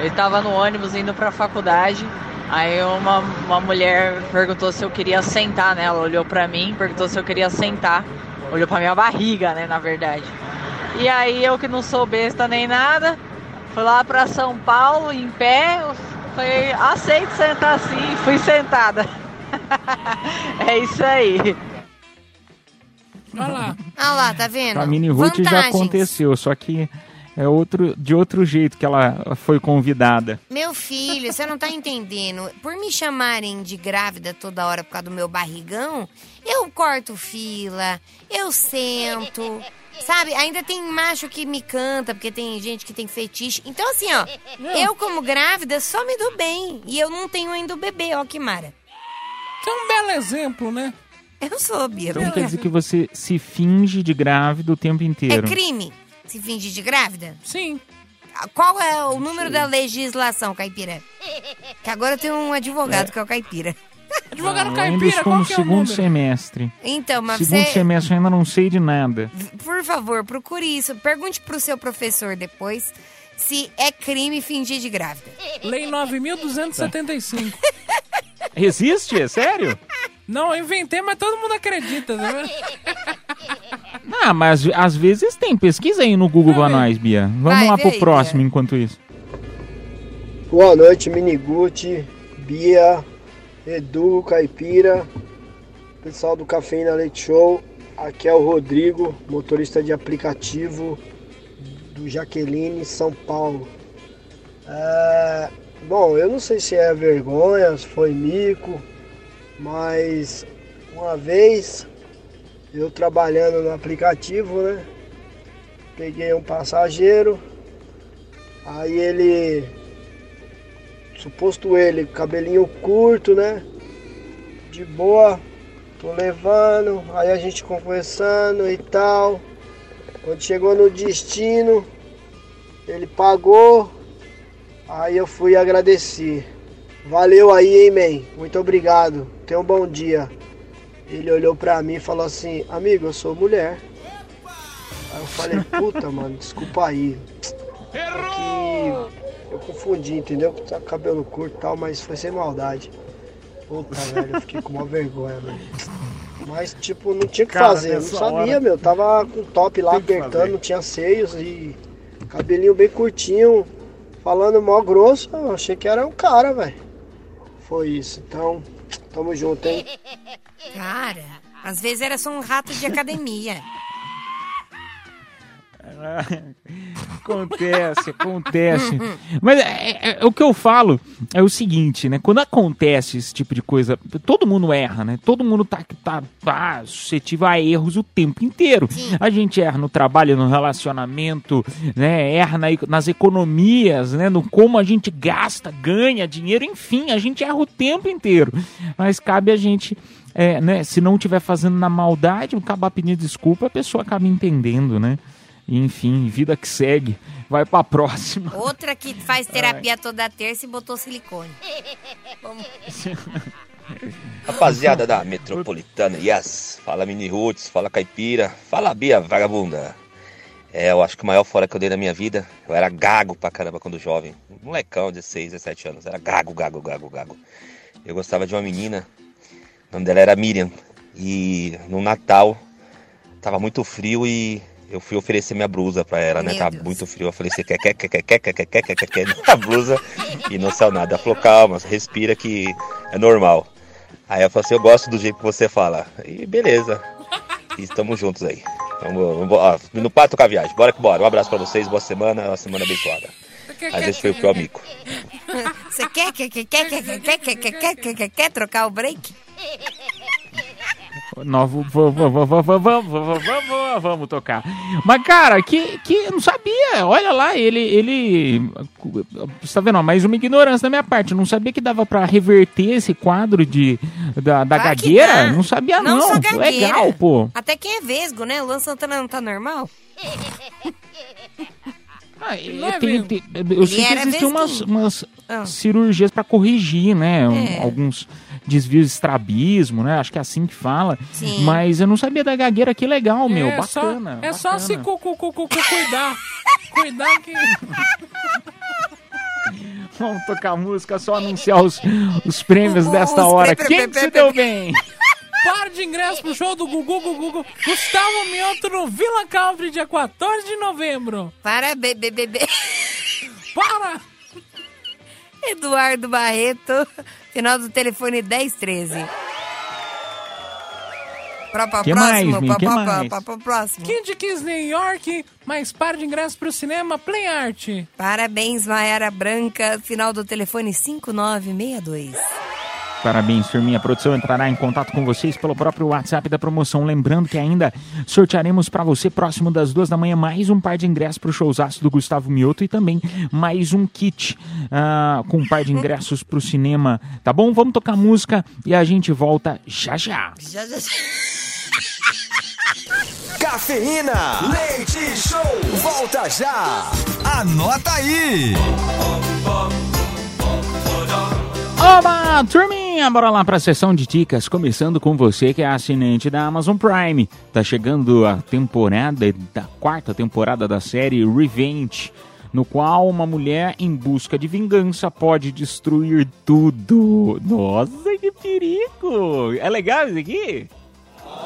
Eu tava no ônibus indo pra faculdade. Aí uma, uma mulher perguntou se eu queria sentar, né? Ela olhou pra mim, perguntou se eu queria sentar. Olhou pra minha barriga, né? Na verdade. E aí eu que não sou besta nem nada, fui lá pra São Paulo em pé. Falei, aceito sentar sim, fui sentada. é isso aí. Olha lá. Ah lá, tá vendo? Com a Mini Ruth já Vantagens. aconteceu, só que é outro, de outro jeito que ela foi convidada. Meu filho, você não tá entendendo. Por me chamarem de grávida toda hora por causa do meu barrigão, eu corto fila, eu sento. Sabe, ainda tem macho que me canta, porque tem gente que tem fetiche. Então, assim, ó, eu como grávida só me dou bem. E eu não tenho ainda o bebê, ó que mara. Você é um belo exemplo, né? Eu sou, Bia. Então quer dizer que você se finge de grávida o tempo É inteiro. crime se fingir de grávida? Sim. Qual é o número da legislação, Caipira? Que agora tem um advogado que é o Caipira. Advogado ainda caipira, estou qual no que é o segundo número? semestre. Então, mas segundo você, semestre eu ainda não sei de nada. por favor, procure isso. Pergunte pro seu professor depois se é crime fingir de grávida. Lei 9.275. Existe? É sério? Não, eu inventei, mas todo mundo acredita, né? Ah, mas às vezes tem. Pesquisa aí no Google pra nós, Bia. Vamos Vai, lá pro aí, próximo enquanto isso. Boa noite, Miniguti, Bia, Edu, Caipira, pessoal do Cafeína Leite Show. Aqui é o Rodrigo, motorista de aplicativo do Jaqueline, São Paulo. É, bom, eu não sei se é vergonha, se foi mico, mas uma vez eu trabalhando no aplicativo, né? Peguei um passageiro, aí ele suposto ele, cabelinho curto, né? De boa, tô levando, aí a gente conversando e tal. Quando chegou no destino, ele pagou, aí eu fui agradecer. Valeu aí, hein, man? Muito obrigado. Tenha um bom dia. Ele olhou pra mim e falou assim: Amigo, eu sou mulher. Aí eu falei: Puta, mano, desculpa aí. É que eu confundi, entendeu? Tá com cabelo curto e tal, mas foi sem maldade. Puta, velho, eu fiquei com uma vergonha, velho. Mas, tipo, não tinha o que Cara, fazer. Eu não sabia, hora- meu. Tava com top lá apertando, não tinha seios e cabelinho bem curtinho, falando mó grosso. Eu achei que era um cara, velho. Foi isso. Então, tamo junto, hein? Cara, às vezes era só um rato de academia. Acontece, acontece. Mas é, é- é o que eu falo é o seguinte, né? Quando acontece esse tipo de coisa, todo mundo erra, né? Todo mundo tá, tá, tá suscetível a erros o tempo inteiro. A gente erra no trabalho, no relacionamento, né? Erra na- nas economias, né? No como a gente gasta, ganha dinheiro, enfim, a gente erra o tempo inteiro. Mas cabe a gente. é, né, se não estiver fazendo na maldade, acabar pedindo desculpa, a pessoa acaba entendendo, né? Enfim, vida que segue. Vai pra próxima. Outra que faz terapia toda terça e botou silicone. Vamos. Rapaziada da Metropolitana, yes. Fala Mini Roots, fala Caipira, fala Bia Vagabunda. É, eu acho que o maior fora que eu dei na minha vida, eu era gago pra caramba quando jovem. Molecão, 16, 17 anos. Era gago, gago, gago, gago. Eu gostava de uma menina, o nome dela era Miriam. E no Natal, tava muito frio e eu fui oferecer minha blusa pra ela, né? Meu Tava muito frio. Eu falei, você quer, quer, quer, quer, quer, quer, quer, quer, quer, quer, quer, a blusa e não saiu nada. Ela falou, calma, respira que é normal. Aí eu falei assim, eu gosto do jeito que você fala. E beleza. E estamos juntos aí. Vamos, vamos, ó, no pato com a viagem. Bora que bora. Um abraço pra vocês, boa semana, uma semana abençoada. Às vezes foi o pior mico. Você quer, quer, quer, quer, quer, quer, quer, quer, quer, quer, quer, quer, quer trocar o break? Novo, vamos, vamos, vamos, vamos, vamos, vamos, tocar. Mas, cara, que, que eu não sabia. Olha lá, ele. ele você tá vendo? ó, Mais uma ignorância da minha parte. Eu não sabia que dava pra reverter esse quadro de, da, da Claro gagueira. Não sabia, não. só gagueira. Legal, pô. Até quem é vesgo, né? O Luan Santana não tá normal? Não é Tem- tem- eu sei que existem umas, umas Ah. cirurgias pra corrigir, né? É. alguns desvios de estrabismo, né? Acho que é assim que fala. Sim. Mas eu não sabia da gagueira. Que legal, meu. é só, Bacana. é só se cu, cu, cu, cu, cu, cuidar. cuidar que. Vamos tocar música, só anunciar os, os prêmios Os desta hora. Quem prê- se deu bem? Par de ingresso pro show do Gugu Gugu. Gustavo Mioto no Villa Country, dia 14 de novembro. Para, bebê, bebê. Para! Eduardo Barreto, final do telefone 1013. Pra, pra Que próximo, mais, pra, Que pra, mais? pra, pra, próximo. Kid Kiss New York, mais par de ingresso pro cinema Play Art. Parabéns, Maiara Branca, final do telefone 5962. Parabéns, turminha. A produção entrará em contato com vocês pelo próprio WhatsApp da promoção. Lembrando que ainda sortearemos para você, próximo das duas da manhã, mais um par de ingressos para o showzaço do Gustavo Mioto e também mais um kit ah, com um par de ingressos para o cinema. Tá bom? Vamos tocar música e a gente volta já já. Já, já, já. Cafeína, leite show, volta já. Anota aí. Oba, turminha, bora lá pra sessão de dicas, começando com você que é assinante da Amazon Prime. Tá chegando a temporada, da quarta temporada da série Revenge, no qual uma mulher em busca de vingança pode destruir tudo. Nossa, que perigo! É legal isso aqui?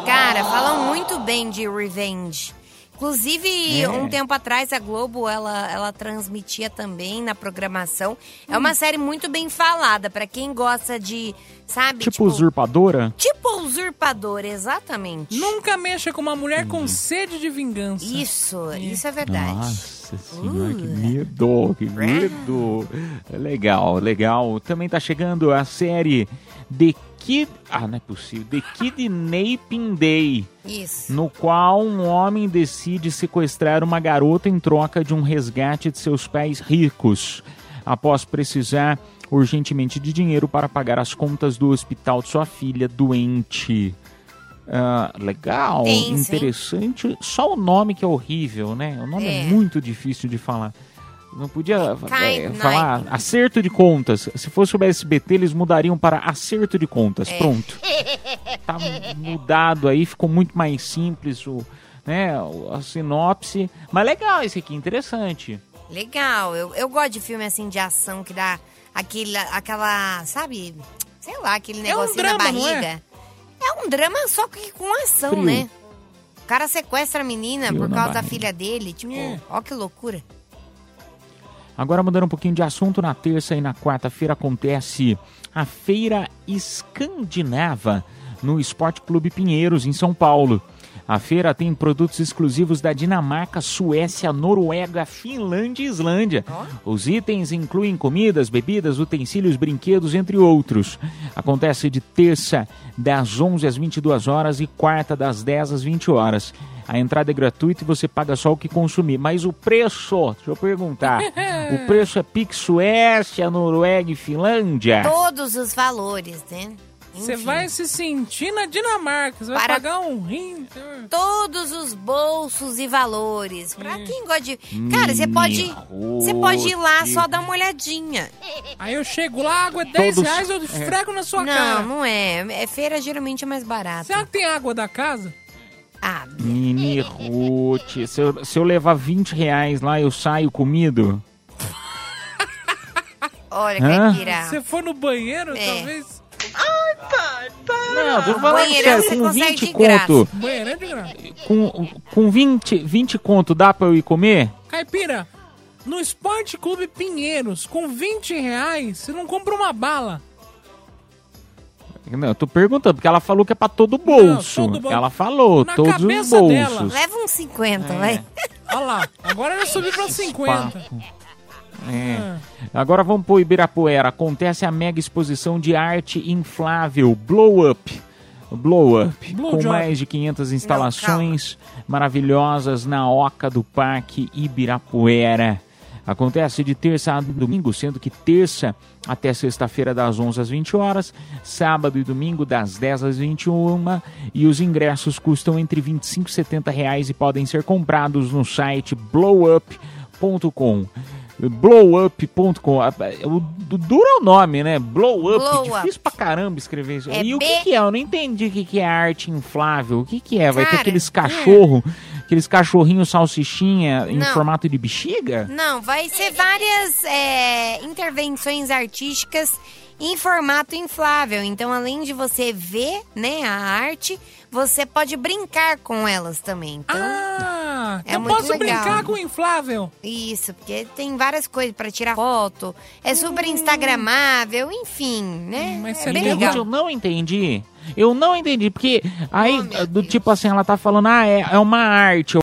Cara, falam muito bem de Revenge. Inclusive, É. um tempo atrás, a Globo, ela, ela transmitia também na programação. É uma série muito bem falada, pra quem gosta de, sabe? Tipo, usurpadora? Tipo usurpador, exatamente. Nunca mexa com uma mulher com sede de vingança. Isso, isso é verdade. Nossa senhora, que medo, que medo. Legal, legal. Também tá chegando a série The Kid... Ah, não é possível. The Kidnapping Day. Isso. No qual um homem decide sequestrar uma garota em troca de um resgate de seus pais ricos. Após precisar urgentemente de dinheiro para pagar as contas do hospital de sua filha doente. Ah, legal, Tem, interessante. Só o nome que é horrível, né? O nome é, É. muito difícil de falar. Não podia eh, falar acerto de contas. Se fosse o SBT, eles mudariam para acerto de contas. É. Pronto. Tá mudado aí, ficou muito mais simples o, né, a sinopse. Mas legal esse aqui, interessante. Legal, eu, eu gosto de filme assim de ação que dá aquele, aquela, sabe, sei lá, aquele É um negocinho drama, na é? barriga. É? um drama só que com ação, Frio. né? O cara sequestra a menina Frio por causa da filha dele, tipo, É. ó que loucura. Agora mudando um pouquinho de assunto, na terça e na quarta-feira acontece a Feira Escandinava no Esporte Clube Pinheiros, em São Paulo. A feira tem produtos exclusivos da Dinamarca, Suécia, Noruega, Finlândia e Islândia. Os itens incluem comidas, bebidas, utensílios, brinquedos, entre outros. Acontece de terça das 11 às 22 horas e quarta das 10 às 20 horas. A entrada é gratuita e você paga só o que consumir. Mas o preço, deixa eu perguntar. o preço é Pix Suécia, Noruega e Finlândia? Todos os valores, né? Você vai se sentir na Dinamarca. Você vai Para- pagar um rim. Todos os bolsos e valores. Pra quem gosta de. Cara, você pode. Você pode ir lá só dar uma olhadinha. Aí eu chego lá, água é 10 Todos- reais, eu esfrego na sua não, cara. não é. É feira geralmente é mais barata. Será que tem água da casa? Ah, Mini Ruth, se eu, se eu levar 20 reais lá, eu saio comido? olha, Hã? Caipira. Se você for no banheiro, É. talvez. Não, tô falando Banheirão sério, você com consegue 20 de graça. conto, Banheiro é de graça. com, com 20, 20 conto dá pra eu ir comer? Caipira, no Esporte Clube Pinheiros, com 20 reais, você não compra uma bala. Não, eu tô perguntando, porque ela falou que é pra todo bolso. todo bolso. Ela falou, Na todos os cabeça dela. bolsos. Leva uns 50, É. vai. Olha lá, agora já subiu pra 50. Papo. É. Agora vamos pro Ibirapuera. Acontece a mega exposição de arte inflável Blow Up. Blow Up, Blow com job. mais de 500 instalações maravilhosas na Oca do Parque Ibirapuera. Acontece de terça a domingo, sendo que terça até sexta-feira das 11 às 20 horas, sábado e domingo das 10 às 21 e os ingressos custam entre 25 e 70 reais e podem ser comprados no site blowup.com blowup.com o du- duro é o nome, né? Blow Up, Blow difícil Up. pra caramba escrever isso. É e o B- que, que é? Eu não entendi o que, que é arte inflável. O que, que é? Vai ter Cara, aqueles cachorro, aqueles cachorrinhos salsichinha em Não. formato de bexiga? Não, vai ser várias é, intervenções artísticas em formato inflável. Então, além de você ver né, a arte, você pode brincar com elas também. Então, Ah, É eu muito posso legal. brincar com o inflável. Isso, porque tem várias coisas pra tirar foto, é super instagramável, enfim, né? Mas é você bem legal. eu não entendi. Eu não entendi, porque aí, Oh, do Deus. tipo assim, ela tá falando, ah, é, é uma arte.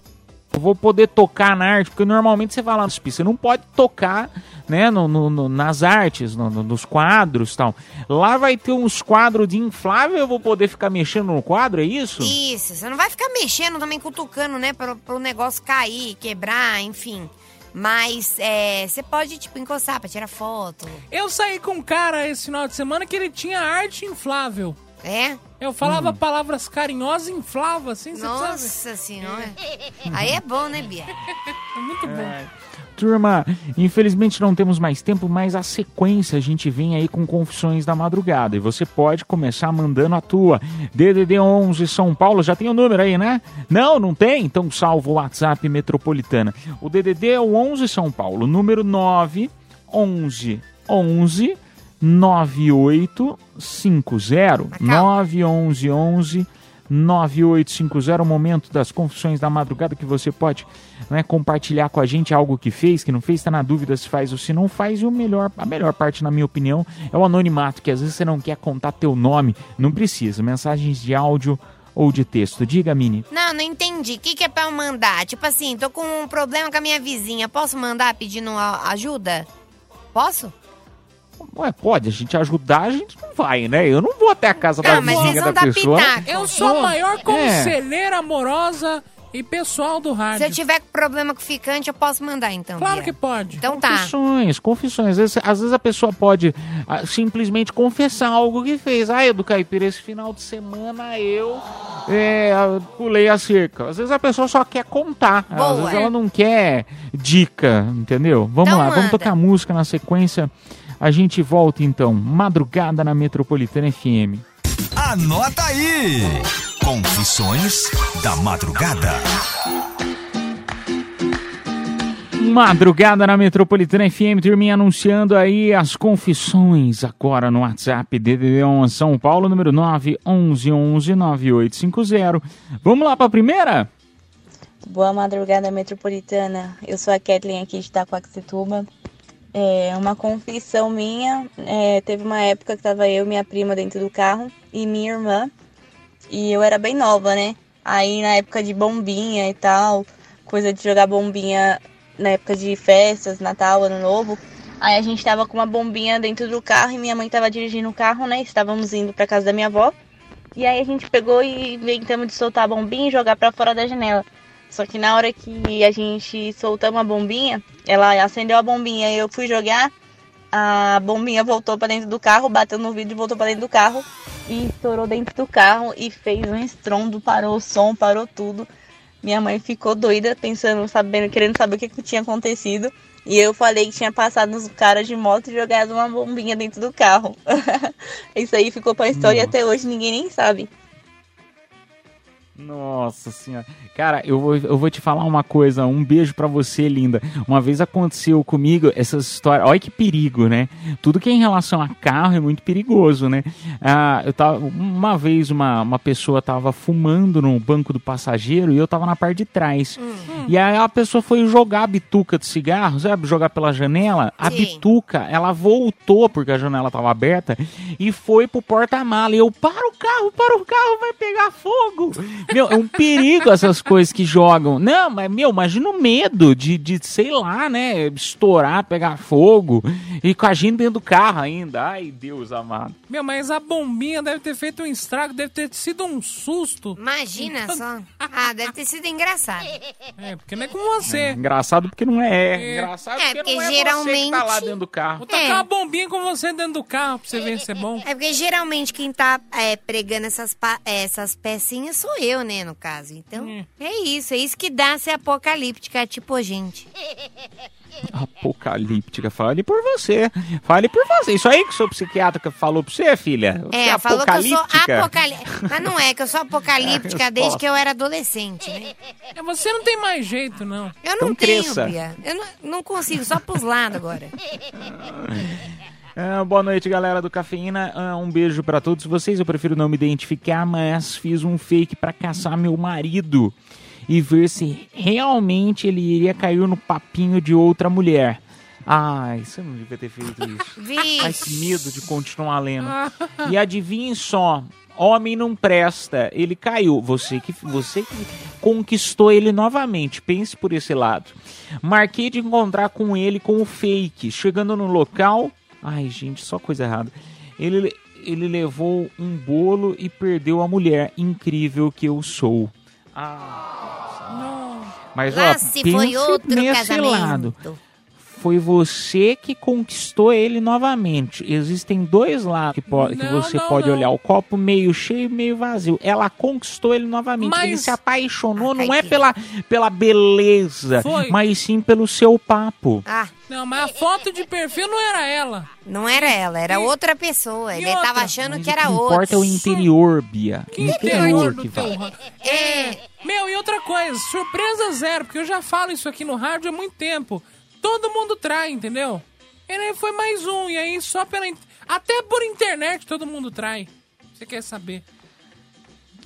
Vou poder tocar na arte, porque normalmente você vai lá nos você não pode tocar, né, no, no- no- nas artes, no- no- nos quadros e tal. Lá vai ter uns quadros de inflável, eu vou poder ficar mexendo no quadro, é isso? Isso, você não vai ficar mexendo também, cutucando, né, pro, pro negócio cair, quebrar, enfim. Mas é, você pode, tipo, encostar pra tirar foto. Eu saí com um cara esse final de semana que ele tinha arte inflável. É? Eu falava palavras carinhosas e inflava, assim, você sabe? Nossa senhora. Aí é bom, né, Bia? É muito bom. Turma, infelizmente não temos mais tempo, mas a sequência a gente vem aí com Confissões da Madrugada. E você pode começar mandando a tua. DDD 11 São Paulo, já tem o número aí, né? Não, não tem? Então salva o WhatsApp Metropolitana. O DDD é o 11 São Paulo, número 9 11 11 9850. 911 11 9850, o momento das confissões da madrugada que você pode né, compartilhar com a gente algo que fez, que não fez, está na dúvida se faz ou se não faz. E o melhor, a melhor parte, na minha opinião, é o anonimato, que às vezes você não quer contar teu nome, não precisa. Mensagens de áudio ou de texto. Diga, Mini. Não, não entendi. O que, que é pra eu mandar? Tipo assim, tô com um problema com a minha vizinha. Posso mandar pedindo ajuda? Posso? Ué, pode, a gente ajudar, a gente não vai, né? Eu não vou até a casa da Não, mas vizinha da pessoa. pitaco. Eu sou a maior É. conselheira amorosa e pessoal do Se rádio. eu tiver problema com o ficante, eu posso mandar então. Claro Bia. que pode. Então tá. Confissões, confissões. Às vezes, às vezes a pessoa pode ah, simplesmente confessar algo que fez. Ah, eu do Caipira, esse final de semana eu é, pulei a cerca. Às vezes a pessoa só quer contar. Às Boa. vezes ela não quer dica, entendeu? Vamos Então lá, vamos manda. tocar música na sequência. A gente volta então. Madrugada na Metropolitana FM. Anota aí! Confissões da madrugada. Madrugada na Metropolitana FM, turminha anunciando aí as confissões agora no WhatsApp DDD1 São Paulo, número 911-9850. Vamos lá para a primeira? Boa madrugada metropolitana. Eu sou a Kathleen aqui de Itacoaxetuba. É uma confissão minha. é, teve uma época que tava eu e minha prima dentro do carro e minha irmã. E eu era bem nova, né? Aí na época de bombinha e tal, coisa de jogar bombinha na época de festas, Natal, Ano Novo. Aí a gente tava com uma bombinha dentro do carro e minha mãe tava dirigindo o carro, né? Estávamos indo pra casa da minha avó. E aí a gente pegou e inventamos de soltar a bombinha e jogar pra fora da janela. Só que na hora que a gente soltamos a bombinha, ela acendeu a bombinha e eu fui jogar, a bombinha voltou pra dentro do carro, bateu no vidro e voltou pra dentro do carro e estourou dentro do carro e fez um estrondo, parou o som, parou tudo. Minha mãe ficou doida, pensando, sabendo, querendo saber o que, que tinha acontecido. E eu falei que tinha passado nos caras de moto e jogado uma bombinha dentro do carro. Isso aí ficou pra história e até hoje ninguém nem sabe. Nossa senhora. Cara, eu vou, eu vou te falar uma coisa. Um beijo pra você, linda. Uma vez aconteceu comigo essas histórias. Olha que perigo, né? Tudo que é em relação a carro é muito perigoso, né? Ah, eu tava, uma vez uma, uma pessoa tava fumando no banco do passageiro e eu tava na parte de trás. E aí a pessoa foi jogar a bituca de cigarro, sabe? Jogar pela janela. A Sim. bituca, ela voltou porque a janela tava aberta e foi pro porta-mala. E eu, para o carro, para o carro, vai pegar fogo. Meu, é um perigo essas coisas que jogam. Não, mas, meu, imagina o medo de, de, sei lá, né? Estourar, pegar fogo. E com a gente dentro do carro ainda. Ai, Deus amado. Meu, mas a bombinha deve ter feito um estrago, deve ter sido um susto. Imagina só. Ah, deve ter sido engraçado. É, porque não é com você. Engraçado porque não é. É. Engraçado É, porque, porque não é você que geralmente- tá lá dentro do carro. Vou tacar uma bombinha com você dentro do carro pra você ver se é bom. É porque geralmente quem tá é, pregando essas, pa- essas pecinhas sou eu, né, no caso. Então, é isso. É isso que dá ser apocalíptica, tipo gente. Apocalíptica. Fale por você. Fale por você. Isso aí que o seu psiquiatra que falou pra você, filha? Você É, falou que eu sou apocalíptica? Mas não é, que eu sou apocalíptica desde que eu era adolescente, né? É, você não tem mais jeito, não. Eu não Então tenho, cresça. Bia. Eu não, não consigo, só pros lados agora. Ah, boa noite, galera do Cafeína. Ah, um beijo pra todos vocês. Eu prefiro não me identificar, mas fiz um fake pra caçar meu marido e ver se realmente ele iria cair no papinho de outra mulher. Ai, você não devia ter feito isso. Que medo de continuar lendo. E adivinhem só, homem não presta, ele caiu. Você que, você que conquistou ele novamente, pense por esse lado. Marquei de encontrar com ele com o fake. Chegando no local, ai gente, só coisa errada. Ele, ele levou um bolo e perdeu a mulher. Incrível que eu sou. Mas Lá ó, se foi outro nesse casamento. lado foi você que conquistou ele novamente. Existem dois lados que, po- que Não, você não, pode não. olhar: o copo meio cheio e meio vazio. Ela conquistou ele novamente. Mas- Ele se apaixonou, não é pela, pela beleza, Foi. mas sim pelo seu papo. Ah, Não, mas a foto de perfil não era ela. não era ela, era outra pessoa. Ele outra? tava achando Mas que o era que outra. importa é o interior, Bia. Que interior interior que teu vai. É. Meu, e outra coisa, surpresa zero, porque eu já falo isso aqui no rádio há muito tempo. Todo mundo trai, entendeu? Ele foi mais um, e aí só pela. Até por internet todo mundo trai. Você quer saber?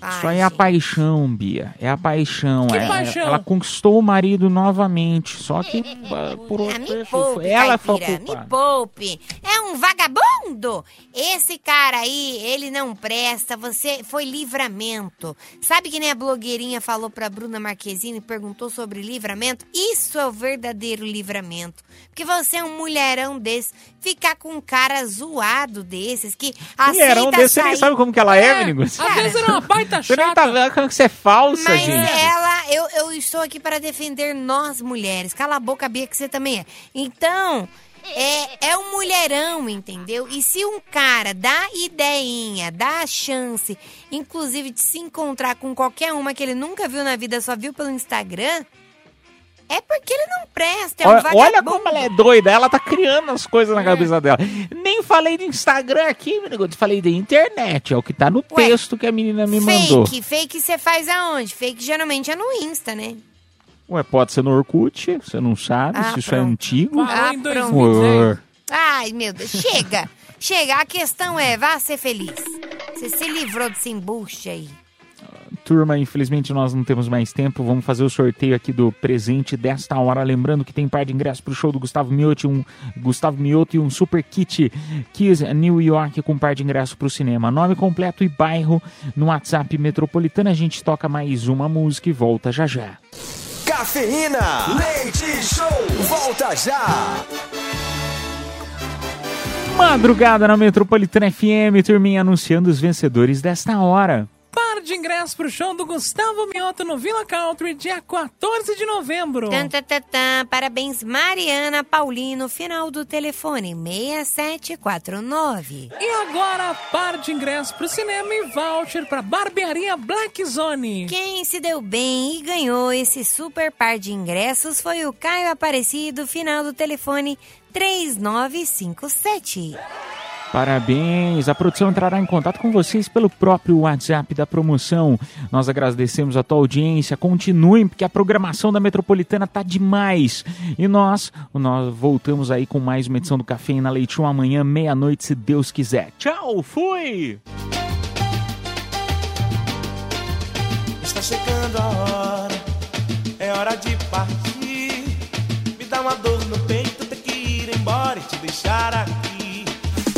Isso aí é a paixão, Bia. É a paixão. Que É- paixão? Ela conquistou o marido novamente. Só que ah, por outro Me perfil. poupe, Ela foi culpada. me poupe. É um vagabundo. Esse cara aí, ele não presta. Você foi livramento. Sabe que nem a blogueirinha falou pra Bruna Marquezine e perguntou sobre livramento? Isso é o verdadeiro livramento. Porque você é um mulherão desse. Ficar com um cara zoado desses que Mulherão aceita desse, você nem sair- sabe como que ela é, Minigos. Às vezes era uma baita Você nem chata. tá vendo que você é falsa, Mas gente. ela, eu, eu estou aqui para defender nós mulheres. Cala a boca, Bia, que você também é. Então, é, é um mulherão, entendeu? E se um cara dá ideinha, dá a chance, inclusive de se encontrar com qualquer uma que ele nunca viu na vida, só viu pelo Instagram, é porque ele não presta, é um Olha, olha como ela é doida, ela tá criando as coisas na cabeça dela. Nem falei de Instagram aqui, Minigos. Falei de internet, é o que tá no Ué, texto que a menina me mandou. Fake, fake você faz aonde? Fake geralmente é no Insta, né? Ué, pode ser no Orkut, você não sabe Ah, se isso é pronto. antigo. Ah, pronto. Ué. Ai, meu Deus, chega! chega, a questão é, vá ser feliz. Você se livrou desse embuste aí. Turma, infelizmente nós não temos mais tempo. Vamos fazer o sorteio aqui do presente desta hora. Lembrando que tem par de ingressos pro show do Gustavo Miotti, um Gustavo Mioto e um super kit Kiss New York com par de ingressos pro cinema. Nome completo e bairro no WhatsApp Metropolitana. A gente toca mais uma música e volta já já. Cafeína, leite show, volta já. Madrugada na Metropolitana FM, turminha anunciando os vencedores desta hora. Par de ingressos pro show do Gustavo Mioto no Villa Country, dia 14 de novembro. Tan, tan, tan, tan. Parabéns, Mariana Paulino, final do telefone 6749. E agora, par de ingressos pro cinema e voucher pra barbearia Black Zone. Quem se deu bem e ganhou esse super par de ingressos foi o Caio Aparecido, final do telefone 3957. Parabéns! A produção entrará em contato com vocês pelo próprio WhatsApp da promoção. Nós agradecemos a tua audiência. Continuem, porque a programação da Metropolitana tá demais. E nós, nós voltamos aí com mais uma edição do Cafeína Leite Show amanhã, meia-noite, se Deus quiser. Tchau, fui! Está chegando a hora, é hora de partir. Me dá uma dor no peito, ter que ir embora e te deixar aqui.